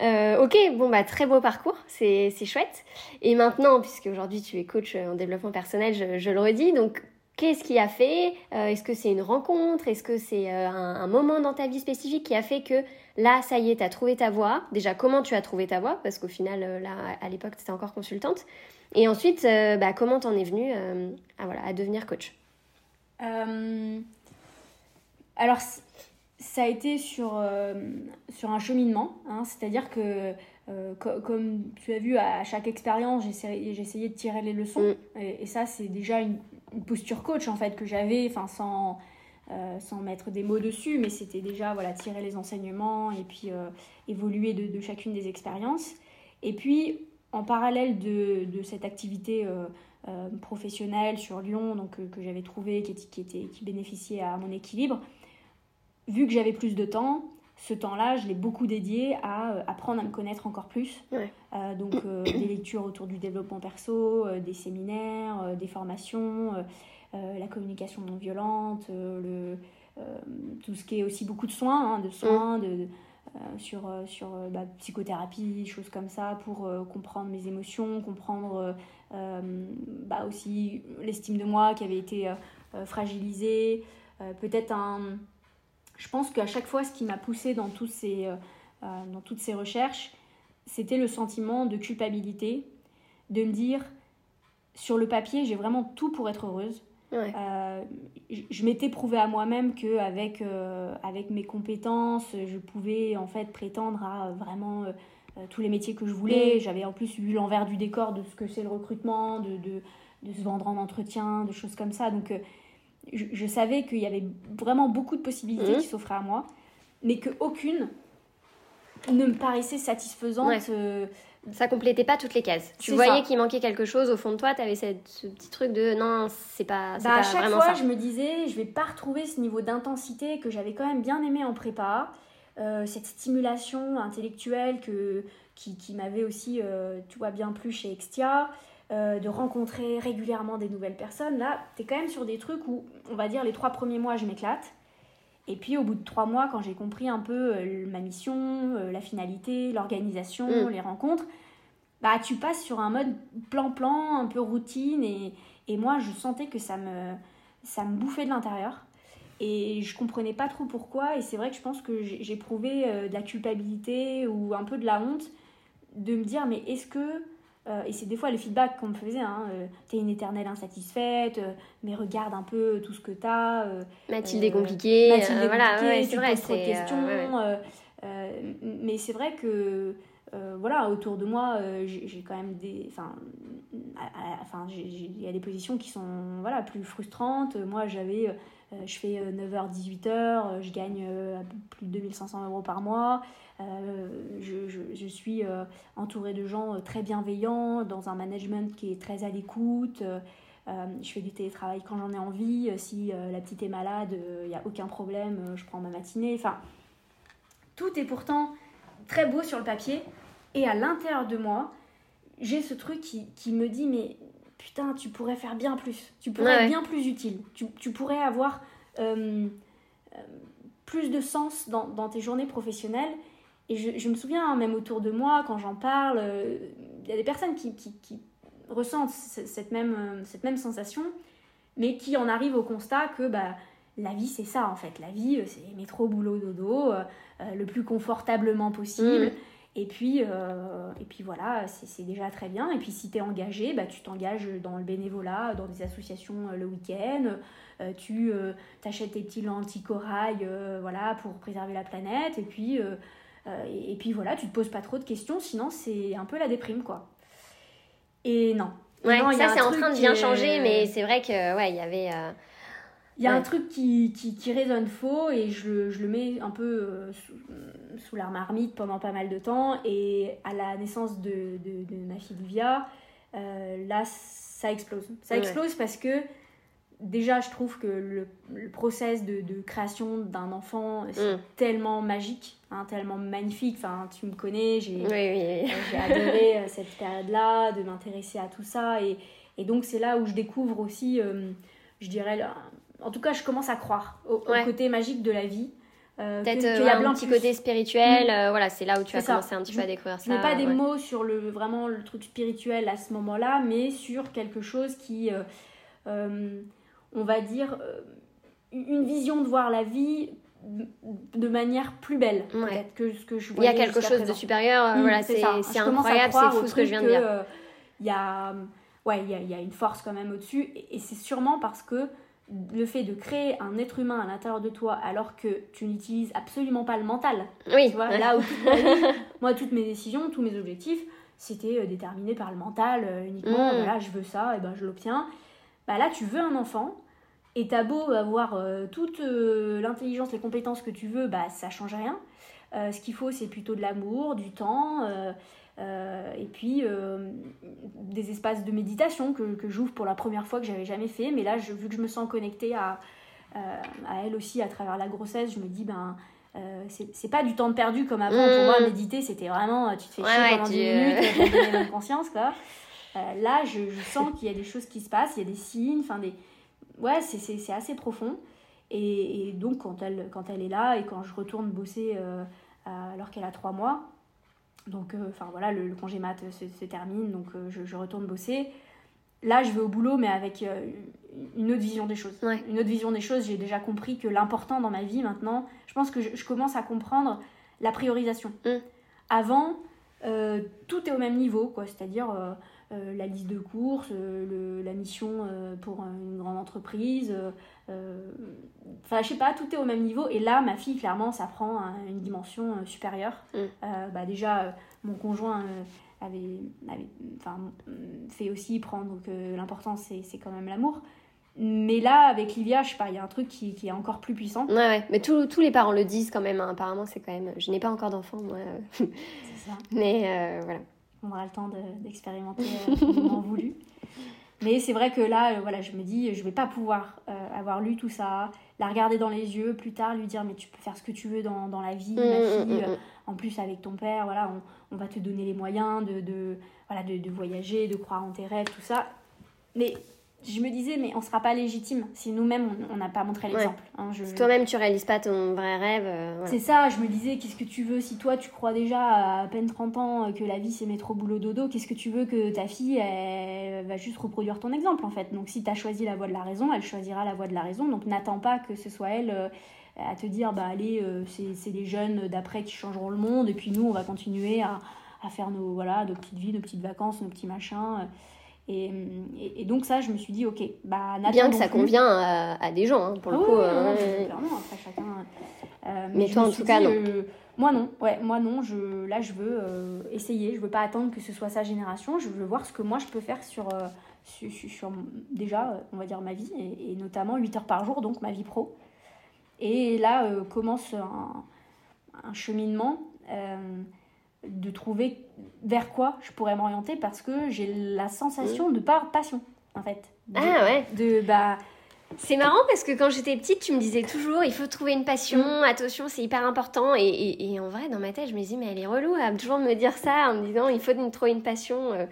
Euh, ok, bon bah très beau parcours, c'est chouette. Et maintenant, puisque aujourd'hui tu es coach en développement personnel, je, je le redis, donc Qu'est-ce qui a fait euh, Est-ce que c'est une rencontre Est-ce que c'est euh, un, moment dans ta vie spécifique qui a fait que là, ça y est, tu as trouvé ta voie? Déjà, comment tu as trouvé ta voie? Parce qu'au final, euh, là, à l'époque, tu étais encore consultante. Et ensuite, bah, comment t'en es venue à, voilà, à devenir coach? Alors, ça a été sur, sur un cheminement. Hein, C'est-à-dire que comme tu as vu, à chaque expérience, j'ai essayé de tirer les leçons. Mm. et, ça, c'est déjà une, une posture coach en fait que j'avais, enfin sans, euh, sans mettre des mots dessus, mais c'était déjà voilà tirer les enseignements et puis euh, évoluer de, chacune des expériences. Et puis en parallèle de, de cette activité euh, professionnelle sur Lyon, donc que j'avais trouvé qui, qui, était, qui bénéficiait à mon équilibre, vu que j'avais plus de temps, ce temps-là, je l'ai beaucoup dédié à euh, apprendre à me connaître encore plus. Euh, donc, euh, [CLEARS THROAT] des lectures autour du développement perso, des séminaires, des formations, la communication non violente, le, tout ce qui est aussi beaucoup de soins, hein, de soins, de, sur, sur bah, psychothérapie, choses comme ça, pour comprendre mes émotions, comprendre bah, aussi l'estime de moi qui avait été fragilisée, peut-être un je pense qu'à chaque fois, ce qui m'a poussé dans, tous ces, euh, euh, dans toutes ces recherches, c'était le sentiment de culpabilité, de me dire, sur le papier, j'ai vraiment tout pour être heureuse. Euh, je, m'étais prouvé à moi-même que avec, avec mes compétences, je pouvais en fait prétendre à vraiment tous les métiers que je voulais. Mm. J'avais en plus vu l'envers du décor de ce que c'est le recrutement, de, de, de, se vendre en entretien, de choses comme ça. Donc je, savais qu'il y avait vraiment beaucoup de possibilités mhm. qui s'offraient à moi, mais qu'aucune ne me paraissait satisfaisante. Ouais. Euh, ça complétait pas toutes les cases. Tu voyais qu'il manquait quelque chose au fond de toi, tu avais ce petit truc de non, c'est pas, bah, pas à chaque fois, je me disais, je vais pas retrouver ce niveau d'intensité que j'avais quand même bien aimé en prépa, euh, cette stimulation intellectuelle que, qui, qui m'avait aussi, euh, tu vois, bien plu chez Extia. Euh, de rencontrer régulièrement des nouvelles personnes. Là, tu es quand même sur des trucs où, on va dire, les trois premiers mois, je m'éclate. Et puis au bout de trois mois, quand j'ai compris un peu euh, ma mission, euh, la finalité, l'organisation, mm. les rencontres, bah tu passes sur un mode plan-plan, un peu routine. Et, et, moi, je sentais que ça me, ça me bouffait de l'intérieur. Et je comprenais pas trop pourquoi. Et c'est vrai que je pense que j'ai éprouvé de la culpabilité ou un peu de la honte de me dire, mais est-ce que euh, et c'est des fois le feedback qu'on me faisait, hein, euh, t'es une éternelle insatisfaite, euh, mais regarde un peu tout ce que t'as. Mathilde est compliquée. Mathilde est voilà, compliquée, tu vrai, poses trop de questions. mais c'est vrai que, voilà, autour de moi, j'ai quand même des... Enfin, enfin il y a des positions qui sont voilà, plus frustrantes. Moi, j'avais... je fais 9h, 18h, je gagne plus de 2500 euros par mois. Euh, je, suis euh, entourée de gens euh, très bienveillants, dans un management qui est très à l'écoute. je fais du télétravail quand j'en ai envie. Si la petite est malade, il n'y a aucun problème, je prends ma matinée. Enfin, tout est pourtant très beau sur le papier. Et à l'intérieur de moi, j'ai ce truc qui, me dit, mais putain, tu pourrais faire bien plus. Tu pourrais être bien plus utile. Tu, tu pourrais avoir plus de sens dans, dans, tes journées professionnelles. Et je, je, me souviens, hein, même autour de moi, quand j'en parle, euh, il y a des personnes qui, qui, qui ressentent cette même, euh, cette même sensation, mais qui en arrivent au constat que bah, la vie, c'est ça en fait. La vie, euh, c'est métro, boulot, dodo, le plus confortablement possible. Mm. Et puis, et puis voilà, c'est déjà très bien. Et puis si tu es engagé, bah, tu t'engages dans le bénévolat, dans des associations le week-end. tu t'achètes tes petits lentilles corail voilà, pour préserver la planète. Et puis euh, et, puis voilà, tu te poses pas trop de questions, sinon c'est un peu la déprime, quoi. Et non. Ouais, ça c'est en train de bien changer, mais c'est vrai que ouais, il y avait. Euh, il y a un truc qui, qui, qui, résonne faux et je, je le mets un peu euh, sous, sous la marmite pendant pas mal de temps. Et à la naissance de, de, de ma fille Livia, là, ça explose. Ça explose parce que déjà, je trouve que le, le process de, de création d'un enfant, c'est Mm. tellement magique, hein, tellement magnifique. Enfin, tu me connais, j'ai Oui, oui, oui. euh, j'ai adoré euh, cette période-là, de m'intéresser à tout ça. Et, et donc, c'est là où je découvre aussi, euh, je dirais, en tout cas, je commence à croire au, au Ouais. côté magique de la vie. euh, Peut-être qu'il euh, y a un petit plus. côté spirituel, euh, voilà, c'est là où tu vas ça. commencer un petit peu à découvrir ça. Je mets pas des ouais. mots sur le vraiment le truc spirituel à ce moment-là, mais sur quelque chose qui, euh, on va dire, une vision de voir la vie de manière plus belle, Ouais. peut-être que ce que je Il y voyais a quelque chose de supérieur, Mm, voilà, c'est incroyable, c'est fou ce que je viens de dire. Il y a, ouais, il y a, il y a une force quand même au-dessus, et, et c'est sûrement parce que le fait de créer un être humain à l'intérieur de toi alors que tu n'utilises absolument pas le mental, Oui, tu vois, là où toute ma vie, [LAUGHS] moi, toutes mes décisions, tous mes objectifs, c'était euh, déterminé par le mental euh, uniquement. Mm. Voilà, je veux ça, et ben je l'obtiens. Bah là, tu veux un enfant, et t'as beau avoir euh, toute euh, l'intelligence, les compétences que tu veux, bah ça change rien. Euh, ce qu'il faut, c'est plutôt de l'amour, du temps, euh, et puis euh, des espaces de méditation que, que j'ouvre pour la première fois que j'avais jamais fait. Mais là, je, vu que je me sens connectée à, euh, à elle aussi à travers la grossesse, je me dis, ben. c'est pas du temps perdu comme avant. Pour Mm. moi, méditer, c'était vraiment. Tu te fais Ouais, chier ouais, pendant tu, 10 euh, minutes, pour donner [LAUGHS] conscience, quoi. Là, je, je sens qu'il y a des choses qui se passent, il y a des signes, enfin des. Ouais, c'est- assez profond. Et, et donc, quand elle, quand elle est là et quand je retourne bosser alors qu'elle a 3 mois, donc, euh, enfin voilà, le, le congé mat se, se termine, donc euh, je, je retourne bosser. Là, je vais au boulot, mais avec euh, une autre vision des choses. Ouais. Une autre vision des choses, j'ai déjà compris que l'important dans ma vie maintenant, je pense que je, je commence à comprendre la priorisation. Mm. Avant, euh, tout est au même niveau, quoi. C'est-à-dire euh, euh, la liste de courses, euh, le- la mission euh, pour une grande entreprise. euh, euh, Enfin, je sais pas, tout est au même niveau. Et là, ma fille, clairement, ça prend un- une dimension euh, supérieure. Mm. Euh, bah, déjà, euh, mon conjoint euh, avait, euh, fait aussi prendre que l'important, c'est quand même l'amour. Mais là, avec Livia, je sais pas, il y a un truc qui, qui est encore plus puissant. Ouais, ouais. Mais tous tous les parents le disent quand même. hein. Apparemment, c'est quand même. Je n'ai pas encore d'enfant, moi. euh, C'est ça. [LAUGHS] Mais euh, voilà. On aura le temps de- d'expérimenter euh, le moment [LAUGHS] voulu. Mais c'est vrai que là, euh, voilà, je me dis, je vais pas pouvoir euh, avoir lu tout ça, la regarder dans les yeux, plus tard lui dire, mais tu peux faire ce que tu veux dans, dans la vie, ma mm, fille. mm, mm. En plus, avec ton père, voilà, on, on va te donner les moyens de, de, voilà, de, de voyager, de croire en tes rêves, tout ça. Mais je me disais, mais on sera pas légitime si nous-mêmes, on n'a pas montré Ouais. l'exemple. hein, je- Si toi-même tu réalises pas ton vrai rêve, euh, c'est ça, je me disais, qu'est-ce que tu veux si toi tu crois déjà à peine 30 ans euh, que la vie c'est mettre au boulot dodo, qu'est-ce que tu veux que ta fille elle, va juste reproduire ton exemple en fait. Donc si tu as choisi la voie de la raison, elle choisira la voie de la raison. Donc n'attends pas que ce soit elle euh, à te dire, bah allez, euh, c'est c'est les jeunes d'après qui changeront le monde et puis nous on va continuer à, à faire nos, voilà, nos petites vies, nos petites vacances, nos petits machins. Et, et- et donc ça, je me suis dit, ok, bah Bien que ça plus. convient à, à des gens, hein, pour le Ah coup. oui, euh, clairement, après chacun. euh, Mais toi, en tout cas, dit, non. euh, moi non, ouais, moi non. Je, là, je veux essayer. Je veux pas attendre que ce soit sa génération. Je veux voir ce que moi je peux faire sur, sur, déjà, on va dire ma vie et, et notamment 8 heures par jour, donc ma vie pro. Et là commence un, un cheminement de trouver vers quoi je pourrais m'orienter parce que j'ai la sensation de pas passion en fait. De, Ah ouais. de bah C'est marrant parce que quand j'étais petite, tu me disais toujours il faut trouver une passion, Mm. attention, c'est hyper important. Et, et- et en vrai, dans ma tête, je me dis mais elle est relou à toujours me dire ça en me disant il faut trouver une passion. euh,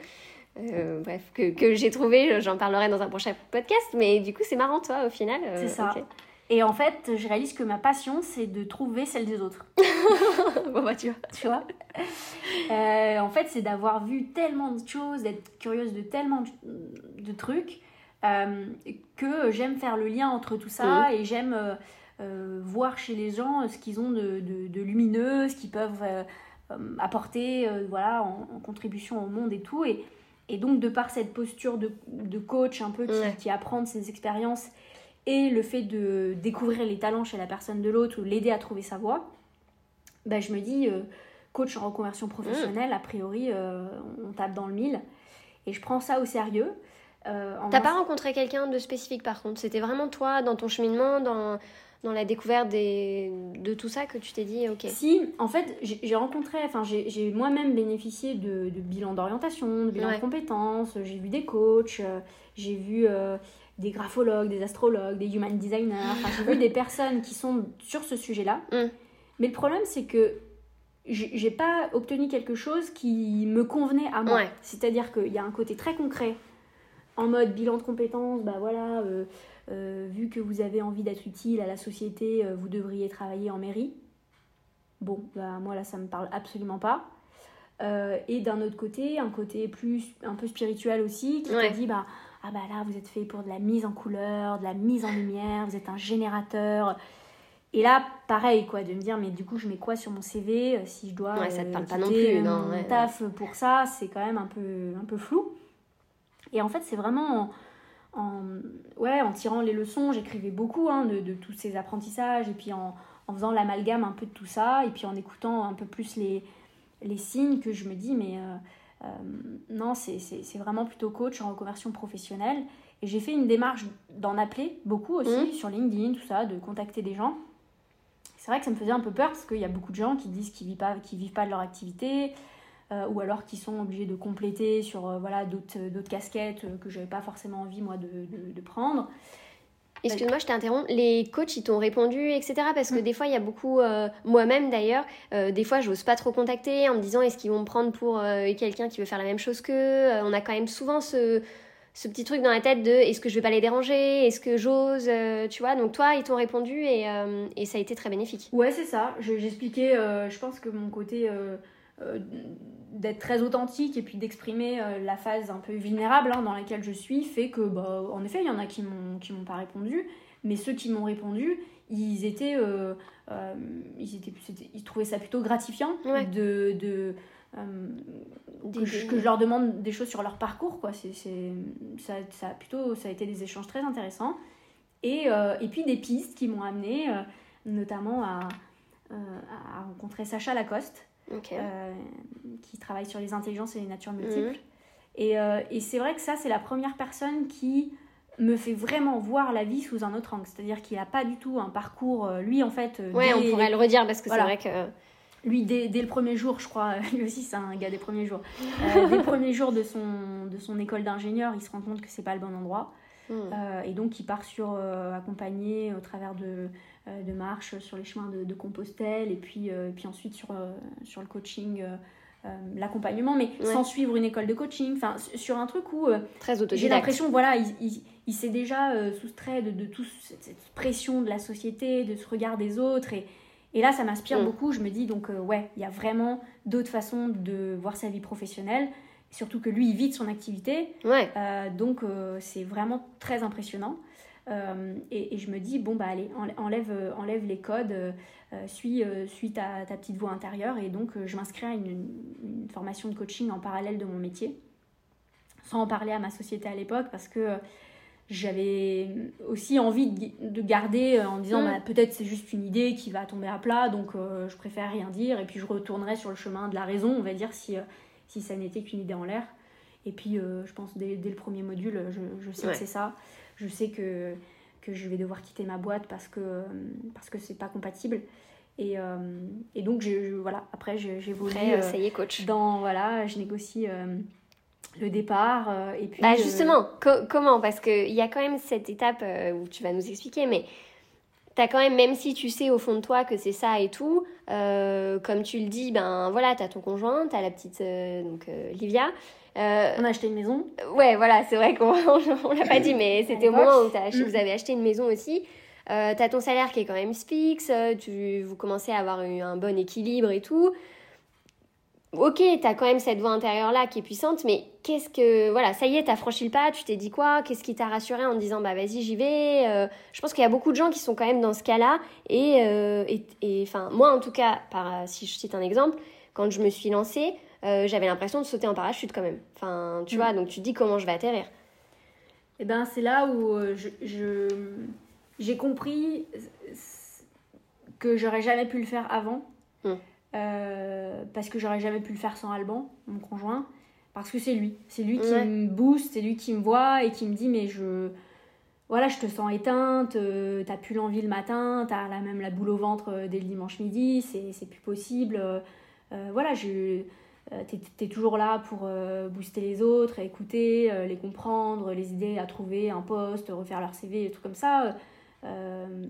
euh, bref, que, que j'ai trouvé, j'en parlerai dans un prochain podcast. Mais du coup, c'est marrant, toi, au final. euh, C'est ça. Et en fait, je réalise que ma passion, c'est de trouver celle des autres. [LAUGHS] bon, bah, tu vois. Tu vois? Euh, En fait, c'est d'avoir vu tellement de choses, d'être curieuse de tellement de, trucs, euh, que j'aime faire le lien entre tout ça et j'aime euh, voir chez les gens ce qu'ils ont de, de- de lumineux, ce qu'ils peuvent apporter voilà, en, en contribution au monde et tout. Et, et donc, de par cette posture de, de coach un peu qui, Ouais. qui apprend de ses expériences et le fait de découvrir les talents chez la personne de l'autre ou l'aider à trouver sa voie, bah, je me dis, euh, coach en reconversion professionnelle, a priori, euh, on tape dans le mille. Et je prends ça au sérieux. Euh, T'as pas rencontré quelqu'un de spécifique par contre? C'était vraiment toi, dans ton cheminement, dans, dans la découverte des, de tout ça, que tu t'es dit ok. Si, en fait, j'ai rencontré, enfin, j'ai moi-même bénéficié de, de bilans d'orientation, de bilans Ouais. de compétences, j'ai vu des coachs, euh, j'ai vu euh, des graphologues, des astrologues, des human designers. Enfin, j'ai vu [LAUGHS] des personnes qui sont sur ce sujet-là. Mm. Mais le problème, c'est que j'ai pas obtenu quelque chose qui me convenait à moi. Ouais. C'est-à-dire qu'il y a un côté très concret, en mode bilan de compétences, bah voilà, euh, euh, vu que vous avez envie d'être utile à la société, euh, vous devriez travailler en mairie. Bon, bah moi là, ça me parle absolument pas. Et d'un autre côté, un côté plus un peu spirituel aussi, qui Ouais. te dit bah ah bah là vous êtes fait pour de la mise en couleur, de la mise en lumière, vous êtes un générateur. Et là, pareil quoi, de me dire mais du coup je mets quoi sur mon CV euh, si je dois Ouais, ça te euh, parle pas non plus, non, mon ouais, taf pour ça, c'est quand même un peu un peu flou. Et en fait, c'est vraiment en, en- ouais, en tirant les leçons, j'écrivais beaucoup hein, de, de tous ces apprentissages, et puis en, en faisant l'amalgame un peu de tout ça, et puis en écoutant un peu plus les, les signes que je me dis, mais euh, euh, non, c'est vraiment plutôt coach en reconversion professionnelle. Et j'ai fait une démarche d'en appeler beaucoup aussi Mhm. sur LinkedIn, tout ça, de contacter des gens. C'est vrai que ça me faisait un peu peur parce qu'il y a beaucoup de gens qui disent qu'ils vivent pas, qu'ils vivent pas de leur activité, euh, ou alors qui sont obligés de compléter sur euh, voilà d'autres casquettes que j'avais pas forcément envie moi de, de- de prendre. Excuse-moi, je t'interromps. Les coachs, ils t'ont répondu, etc. Parce que Mm. des fois, il y a beaucoup, euh, moi-même d'ailleurs, euh, des fois, j'ose pas trop contacter en me disant est-ce qu'ils vont me prendre pour euh, quelqu'un qui veut faire la même chose qu'eux? On a quand même souvent ce, ce petit truc dans la tête de est-ce que je vais pas les déranger? Est-ce que j'ose Tu vois, donc toi, ils t'ont répondu et, et ça a été très bénéfique. Ouais, c'est ça. Je- J'expliquais, je pense que mon côté d'être très authentique et puis d'exprimer euh, la phase un peu vulnérable hein, dans laquelle je suis fait que, bah, en effet, il y en a qui m'ont qui m'ont pas répondu, mais ceux qui m'ont répondu, ils étaient, euh, euh, ils étaient, ils trouvaient ça plutôt gratifiant Ouais. de, de euh, que, je, que je leur demande des choses sur leur parcours quoi c'est ça, ça a plutôt ça a été des échanges très intéressants et, euh, et puis des pistes qui m'ont amené euh, notamment à, euh, à rencontrer Sacha Lacoste Euh, qui travaille sur les intelligences et les natures Mhm. multiples et, euh, et c'est vrai que ça c'est la première personne qui me fait vraiment voir la vie sous un autre angle c'est à dire qu'il n'a pas du tout un parcours euh, lui en fait Ouais, on pourrait le redire parce que Voilà. c'est vrai que. lui, dès, dès le premier jour, je crois, [LAUGHS] lui aussi c'est un gars des premiers jours, [LAUGHS] Euh, dès le premier jour de son, de son école d'ingénieur, il se rend compte que c'est pas le bon endroit. Hmm. Euh, et donc il part sur euh, accompagner au travers de, euh, de marches sur les chemins de, de Compostelle et puis, et puis ensuite sur, sur le coaching, euh, l'accompagnement, mais Ouais. sans suivre une école de coaching, enfin sur un truc où euh, Très j'ai l'impression, voilà, il, il, il s'est déjà euh, soustrait de, de toute cette, cette pression de la société, de ce regard des autres. Et, et là, ça m'inspire Mm. beaucoup. Je me dis, donc, ouais, il y a vraiment d'autres façons de voir sa vie professionnelle. Surtout que lui, il vit de son activité. Ouais. Euh, donc, euh, c'est vraiment très impressionnant. Euh, et, et je me dis, bon, bah allez, enlè- enlève, enlève les codes, suis, suis ta, ta petite voix intérieure. Et donc, je m'inscris à une, formation de coaching en parallèle de mon métier, sans en parler à ma société à l'époque, parce que j'avais aussi envie de, de garder en disant, Mm. bah, peut-être c'est juste une idée qui va tomber à plat, donc euh, je préfère rien dire. Et puis, je retournerai sur le chemin de la raison, on va dire, si, si ça n'était qu'une idée en l'air. Et puis, euh, je pense, dès, dès le premier module, je, je sais Ouais. que c'est ça. Je sais que, que je vais devoir quitter ma boîte parce que parce que c'est pas compatible. Et, euh, et donc, je, je- voilà, après, Après, euh, ça y est, coach. dans, voilà, je négocie euh, le départ. euh, et puis, Bah euh, justement, co- comment? Parce qu'il y a quand même cette étape euh, où tu vas nous expliquer, mais t'as quand même, même si tu sais au fond de toi que c'est ça et tout, euh, comme tu le dis, ben voilà, t'as ton conjoint, t'as la petite, euh, donc euh, Livia. On a acheté une maison. ouais, voilà, c'est vrai qu'on [LAUGHS] on l'a pas dit, mais [LAUGHS] c'était au moment où t'as ach- Mm. vous avez acheté une maison aussi. T'as ton salaire qui est quand même fixe, tu, vous commencez à avoir eu un bon équilibre et tout. Ok, t'as quand même cette voix intérieure là qui est puissante, mais qu'est-ce que voilà, ça y est, t'as franchi le pas, tu t'es dit quoi? Qu'est-ce qui t'a rassuré en te disant bah vas-y j'y vais? Euh, Je pense qu'il y a beaucoup de gens qui sont quand même dans ce cas-là et euh, et et, enfin moi en tout cas, par si je cite un exemple, quand je me suis lancée, euh, j'avais l'impression de sauter en parachute quand même. Enfin tu Mm. vois, donc tu te dis comment je vais atterrir. Et ben c'est là où je, je- j'ai compris que j'aurais jamais pu le faire avant. Mm. Euh, parce que j'aurais jamais pu le faire sans Alban, mon conjoint. Parce que c'est lui. C'est lui qui me booste, c'est lui qui me voit et qui me dit mais je... Voilà, je te sens éteinte, euh, t'as plus l'envie le matin, t'as la même la boule au ventre euh, dès le dimanche midi, c'est c'est plus possible. euh, voilà, je, tu es, toujours là pour booster les autres, écouter, les comprendre, les aider à trouver un poste, refaire leur CV, des trucs comme ça.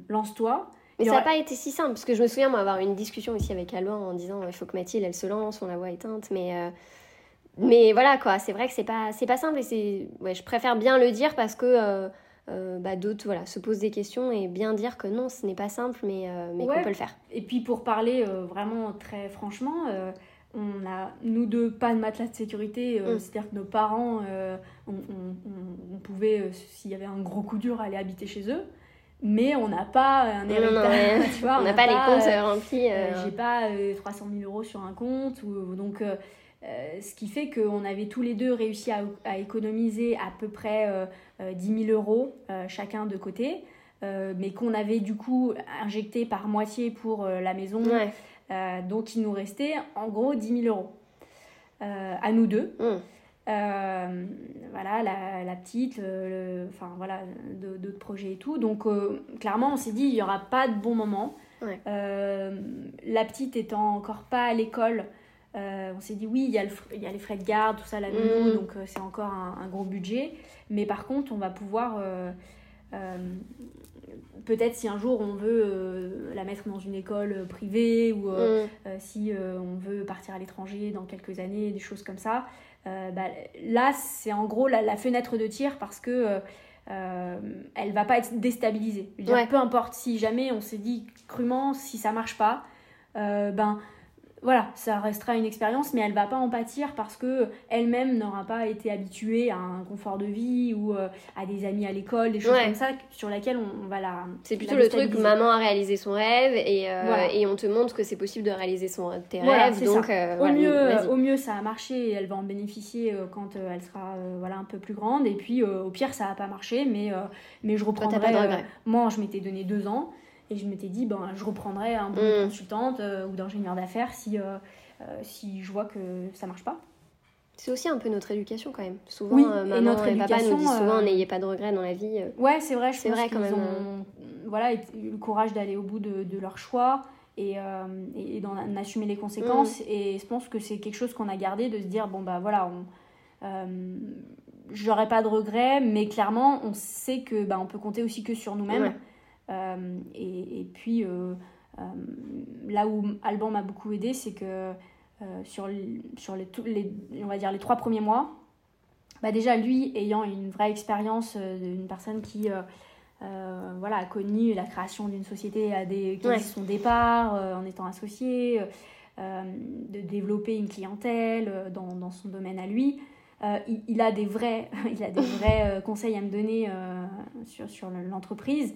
Lance-toi. Mais ça n'a pas été si simple, parce que je me souviens moi, avoir une discussion ici avec Alban en disant il faut que Mathilde elle se lance, on la voit éteinte, mais mais voilà quoi, c'est vrai que c'est pas c'est pas simple et c'est ouais, je préfère bien le dire parce que euh, euh, bah, d'autres voilà se posent des questions et bien dire que non, ce n'est pas simple mais euh, mais qu'on peut le faire. Et puis pour parler vraiment très franchement, on a nous deux pas de matelas de sécurité, mm. c'est-à-dire que nos parents on, on, pouvait s'il y avait un gros coup dur aller habiter chez eux mais on n'a pas un héritage, [LAUGHS] tu vois, on n'a pas, les comptes remplis. J'ai pas 300 000 euros sur un compte, ou, donc euh, ce qui fait qu'on avait tous les deux réussi à, économiser à peu près euh, 10 euh, 000 euros euh, chacun de côté, mais qu'on avait du coup injecté par moitié pour la maison. donc il nous restait en gros 10 000 euros à nous deux. Mmh. Voilà, la, petite, enfin voilà, d'autres projets et tout. Donc clairement, on s'est dit, il n'y aura pas de bon moment. la petite étant encore pas à l'école, euh, on s'est dit oui, il y, a il y, a les frais de garde, tout ça, la nounou, mm. donc euh, c'est encore un, gros budget. Mais par contre, on va pouvoir, euh, peut-être si un jour on veut la mettre dans une école privée ou mm. si on veut partir à l'étranger dans quelques années, des choses comme ça, bah, là c'est en gros la, fenêtre de tir parce que elle va pas être déstabilisée. Peu importe si jamais on s'est dit crûment, si ça marche pas, ben voilà, ça restera une expérience, mais elle va pas en pâtir parce que elle-même n'aura pas été habituée à un confort de vie ou euh, à des amis à l'école, des choses comme ça sur lesquelles on, va la. C'est plutôt le truc maman a réalisé son rêve et, euh, et on te montre que c'est possible de réaliser son, tes rêves. Donc, euh, au, mieux, au mieux, ça a marché et elle va en bénéficier quand elle sera voilà, un peu plus grande. Et puis, au pire, ça n'a pas marché, mais, mais je reprendrai. moi, je m'étais donné deux ans. Et je m'étais dit, ben, je reprendrai un bon de mm. consultante euh, ou d'ingénieur d'affaires si, euh, euh, si je vois que ça marche pas. C'est aussi un peu notre éducation quand même. Souvent, maman et, notre et papa nous disent souvent n'ayez pas de regrets dans la vie. Ouais, c'est vrai. C'est vrai quand même. Ont, voilà, le courage d'aller au bout de, de leur choix et, et d'en assumer les conséquences. Mm. Et je pense que c'est quelque chose qu'on a gardé de se dire bon bah voilà, on, j'aurais pas de regrets, mais clairement on sait que bah, on peut compter aussi que sur nous-mêmes. Et, puis, euh, euh, là où Alban m'a beaucoup aidé, c'est que sur, sur les, les, on va dire les trois premiers mois, bah déjà lui ayant une vraie expérience d'une personne qui voilà, a connu la création d'une société à des, qui son départ en étant associé, de développer une clientèle dans, dans, son domaine à lui. il, il, a des vrais, [LAUGHS] il a des vrais conseils à me donner sur, sur l'entreprise.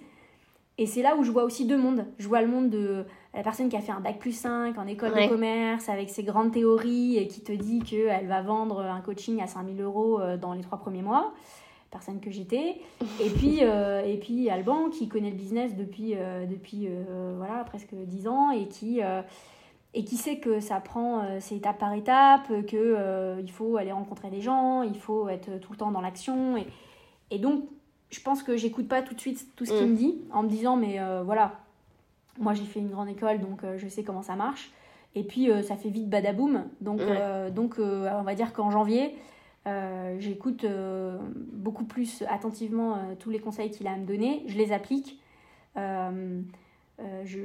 Et c'est là où je vois aussi deux mondes. Je vois le monde de la personne qui a fait un bac plus 5 en école de commerce avec ses grandes théories et qui te dit qu'elle va vendre un coaching à 5000 euros euh, dans les trois premiers mois. Personne que j'étais. [LAUGHS] Et puis, euh, et puis Alban qui connaît le business depuis, euh, depuis voilà, presque 10 ans et qui, et qui sait que ça prend c'est étape par étape, qu'il il faut aller rencontrer des gens, il faut être tout le temps dans l'action. Et, et donc, je pense que j'écoute pas tout de suite tout ce qu'il mm. me dit en me disant mais euh, voilà. Moi j'ai fait une grande école donc euh, je sais comment ça marche. Et puis euh, ça fait vite badaboum. Donc donc on va dire qu'en janvier j'écoute beaucoup plus attentivement tous les conseils qu'il a à me donner. Je les applique. Je,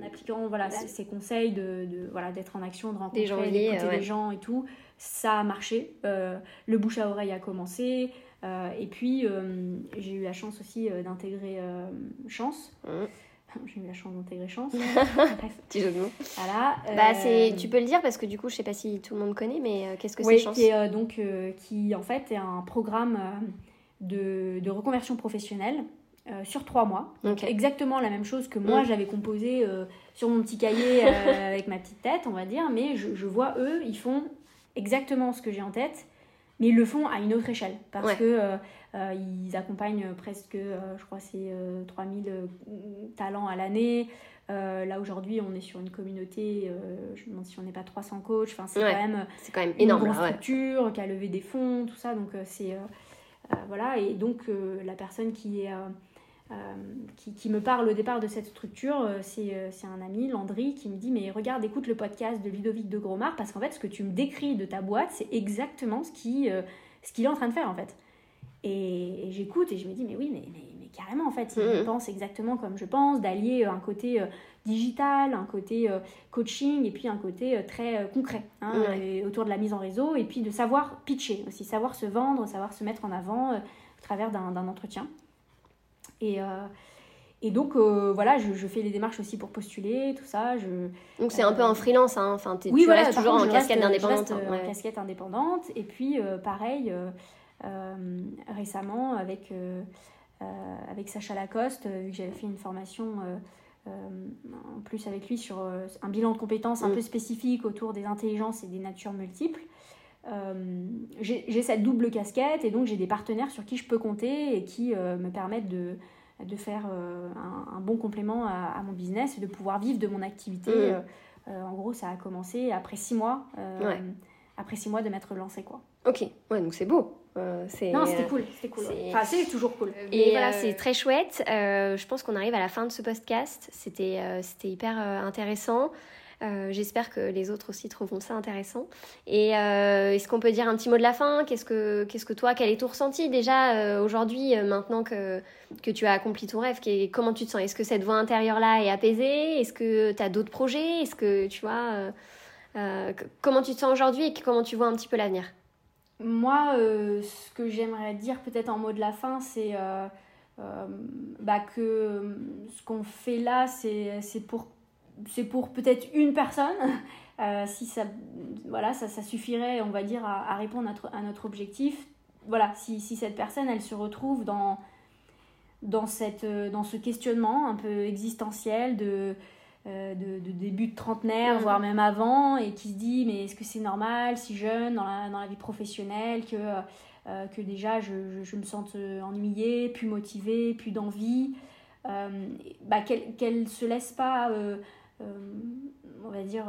en appliquant voilà, ces, conseils de, de voilà d'être en action de rencontrer d'écouter les gens et tout ça a marché. Le bouche à oreille a commencé. euh, et puis, euh, j'ai eu la chance aussi euh, d'intégrer Chance. Mmh. [LAUGHS] J'ai eu la chance d'intégrer Chance. [LAUGHS] Petit jeu de mots. Voilà. Bah, c'est, tu peux le dire parce que du coup, je sais pas si tout le monde connaît, mais qu'est-ce que c'est Chance? qui donc qui en fait est un programme de, de reconversion professionnelle sur trois mois. Donc exactement la même chose que moi mmh. j'avais composé sur mon petit cahier [LAUGHS] avec ma petite tête, on va dire, mais je, je, vois eux, ils font exactement ce que j'ai en tête mais ils le font à une autre échelle parce que euh, euh, ils accompagnent presque, euh, je crois, c'est 3000 talents à l'année. là aujourd'hui, on est sur une communauté, je me demande si on n'est pas 300 coachs. Enfin, c'est quand même, c'est quand même énorme, une structure qui a levé des fonds, tout ça. Donc c'est voilà. Et donc la personne qui est qui, me parle au départ de cette structure, c'est un ami, Landry, qui me dit Mais regarde, écoute le podcast de Ludovic de Gromard, parce qu'en fait, ce que tu me décris de ta boîte, c'est exactement ce qu'il ce est en train de faire, en fait. Et, j'écoute et je me dis Mais oui, mais, mais, carrément, en fait, il mmh. pense exactement comme je pense, d'allier un côté digital, un côté euh, coaching et puis un côté euh, très euh, concret hein, autour de la mise en réseau et puis de savoir pitcher aussi, savoir se vendre, savoir se mettre en avant au travers d'un entretien. Et, et donc voilà, je, je, fais les démarches aussi pour postuler, tout ça. Je, donc c'est un peu en freelance, hein. enfin, oui, tu voilà, restes toujours en casquette indépendante. Hein, en casquette indépendante. Et puis pareil, récemment avec, avec Sacha Lacoste, vu que j'avais fait une formation euh, en plus avec lui sur euh, un bilan de compétences un mm. peu spécifique autour des intelligences et des natures multiples. Euh, j'ai cette double casquette et donc j'ai des partenaires sur qui je peux compter et qui me permettent de, de faire un, bon complément à, mon business et de pouvoir vivre de mon activité. Mm. en gros, ça a commencé après six mois, après six mois de m'être lancé quoi. Ok, ouais, donc c'est beau. Euh, non, c'était cool, c'était cool. Enfin, c'est toujours cool. Et voilà, euh, c'est très chouette. Euh, je pense qu'on arrive à la fin de ce podcast. C'était c'était hyper intéressant. J'espère que les autres aussi trouveront ça intéressant. Et est-ce qu'on peut dire un petit mot de la fin? Qu'est-ce que qu'est-ce que toi, quel est ton ressenti déjà aujourd'hui, maintenant que que tu as accompli ton rêve? Comment tu te sens? Est-ce que cette voix intérieure là est apaisée? Est-ce que tu as d'autres projets? Est-ce que tu vois comment tu te sens aujourd'hui et comment tu vois un petit peu l'avenir? Moi, euh, ce que j'aimerais dire peut-être en mot de la fin, c'est euh, euh, bah, que ce qu'on fait là, c'est pour, pour peut-être une personne. [LAUGHS] si ça, voilà, ça, ça, suffirait, on va dire, à, répondre à notre, à notre, objectif. Voilà, si, si, cette personne, elle se retrouve dans, dans, cette, dans ce questionnement un peu existentiel de euh, de, début de trentenaire, voire même avant, et qui se dit mais est-ce que c'est normal, si jeune, dans la, dans la vie professionnelle, que, euh, que déjà je, je, me sente ennuyée, plus motivée, plus d'envie, euh, bah, qu'elle ne se laisse pas, on va dire,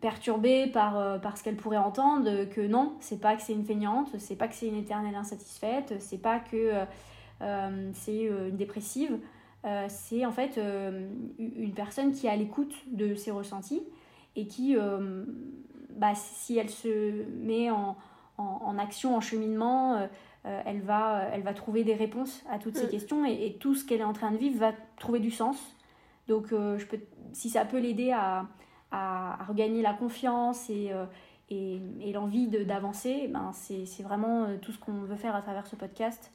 perturbée par, par ce qu'elle pourrait entendre, que non, c'est pas que c'est une feignante, c'est pas que c'est une éternelle insatisfaite, c'est pas que c'est une dépressive. Euh, c'est en fait euh, une personne qui est à l'écoute de ses ressentis et qui, euh, bah, si elle se met en, en, action, en cheminement, elle, va, elle va trouver des réponses à toutes ces questions et, tout ce qu'elle est en train de vivre va trouver du sens. Donc, je peux, si ça peut l'aider à, à, regagner la confiance et, et, et l'envie d'avancer, ben c'est vraiment tout ce qu'on veut faire à travers ce podcast.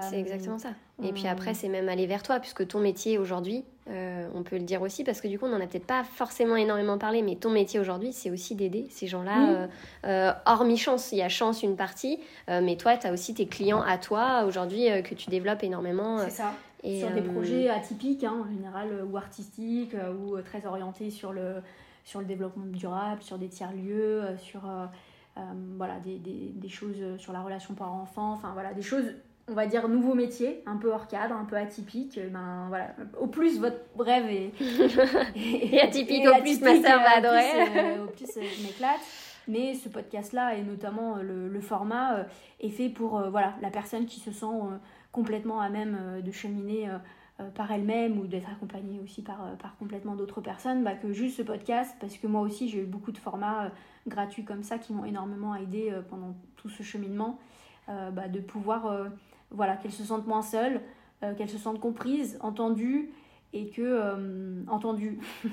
C'est exactement ça. Et puis après, c'est même aller vers toi, puisque ton métier aujourd'hui, euh, on peut le dire aussi, parce que du coup, on n'en a peut-être pas forcément énormément parlé, mais ton métier aujourd'hui, c'est aussi d'aider ces gens-là, euh, euh, hormis chance. Il y a chance une partie, mais toi, tu as aussi tes clients à toi aujourd'hui que tu développes énormément. C'est ça. Et, sur des projets atypiques, hein, en général, ou artistiques, ou très orientés sur le, sur le développement durable, sur des tiers-lieux, sur voilà, des, des, des, choses sur la relation parent-enfant, enfin voilà, des choses on va dire, nouveau métier, un peu hors cadre, un peu atypique, euh, ben voilà, au plus votre rêve est, [LAUGHS] et atypique, au plus ma soeur va adorer. Euh, au plus je m'éclate. Mais ce podcast-là, et notamment euh, le, format, est fait pour voilà, la personne qui se sent complètement à même de cheminer par elle-même ou d'être accompagnée aussi par, par complètement d'autres personnes, bah, que juste ce podcast, parce que moi aussi j'ai eu beaucoup de formats gratuits comme ça qui m'ont énormément aidé pendant tout ce cheminement, bah, de pouvoir voilà, qu'elles se sentent moins seules, euh, qu'elles se sentent comprises, entendues et que euh, entendues. [LAUGHS]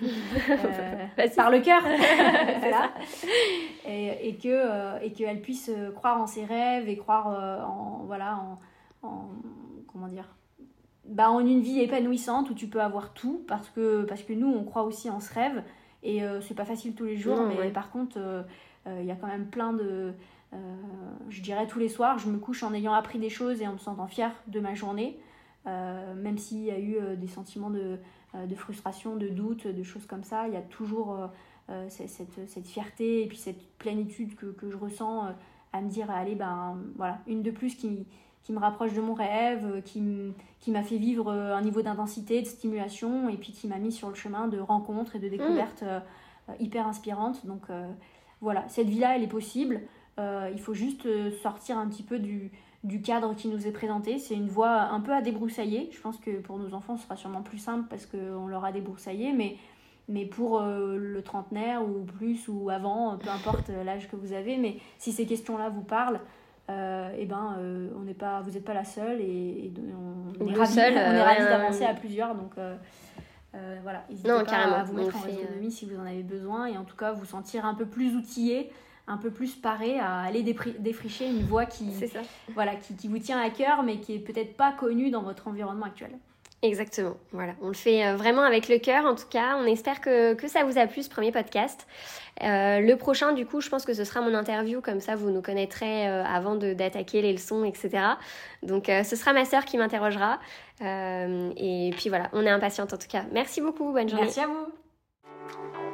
Euh, par le cœur. [LAUGHS] Et, et que et qu'elles puissent croire en ses rêves et croire en voilà en, comment dire bah, en une vie épanouissante où tu peux avoir tout parce que parce que nous on croit aussi en ce rêve et c'est pas facile tous les jours mais par contre il y a quand même plein de euh, je dirais tous les soirs, je me couche en ayant appris des choses et en me sentant fière de ma journée, euh, même s'il y a eu euh, des sentiments de, de, frustration, de doute, de choses comme ça, il y a toujours cette, cette, fierté et puis cette plénitude que, que je ressens à me dire, allez, ben voilà, une de plus qui, qui me rapproche de mon rêve, qui, m'a fait vivre un niveau d'intensité, de stimulation, et puis qui m'a mis sur le chemin de rencontres et de découvertes hyper inspirantes. Donc voilà, cette vie-là, elle est possible. Euh, il faut juste euh, sortir un petit peu du, du cadre qui nous est présenté. C'est une voie un peu à débroussailler. Je pense que pour nos enfants, ce sera sûrement plus simple parce qu'on leur a débroussaillé, mais, mais pour euh, le trentenaire ou plus ou avant, peu importe l'âge que vous avez, mais si ces questions-là vous parlent, euh, eh ben, euh, on n'est pas, vous n'êtes pas la seule et, on, est ravis, d'avancer à plusieurs. Donc voilà, n'hésitez pas à vous mettre en autonomie si vous en avez besoin et en tout cas vous sentir un peu plus outillé un peu plus paré à aller défricher une voie qui, Voilà, qui, qui, vous tient à cœur, mais qui est peut-être pas connue dans votre environnement actuel. Exactement, voilà. On le fait euh, vraiment avec le cœur en tout cas. On espère que, que ça vous a plu ce premier podcast. Euh, le prochain, du coup, je pense que ce sera mon interview, comme ça vous nous connaîtrez euh, avant d'attaquer les leçons, etc. Donc ce sera ma sœur qui m'interrogera. et puis voilà, on est impatiente en tout cas. Merci beaucoup, bonne journée. Merci à vous.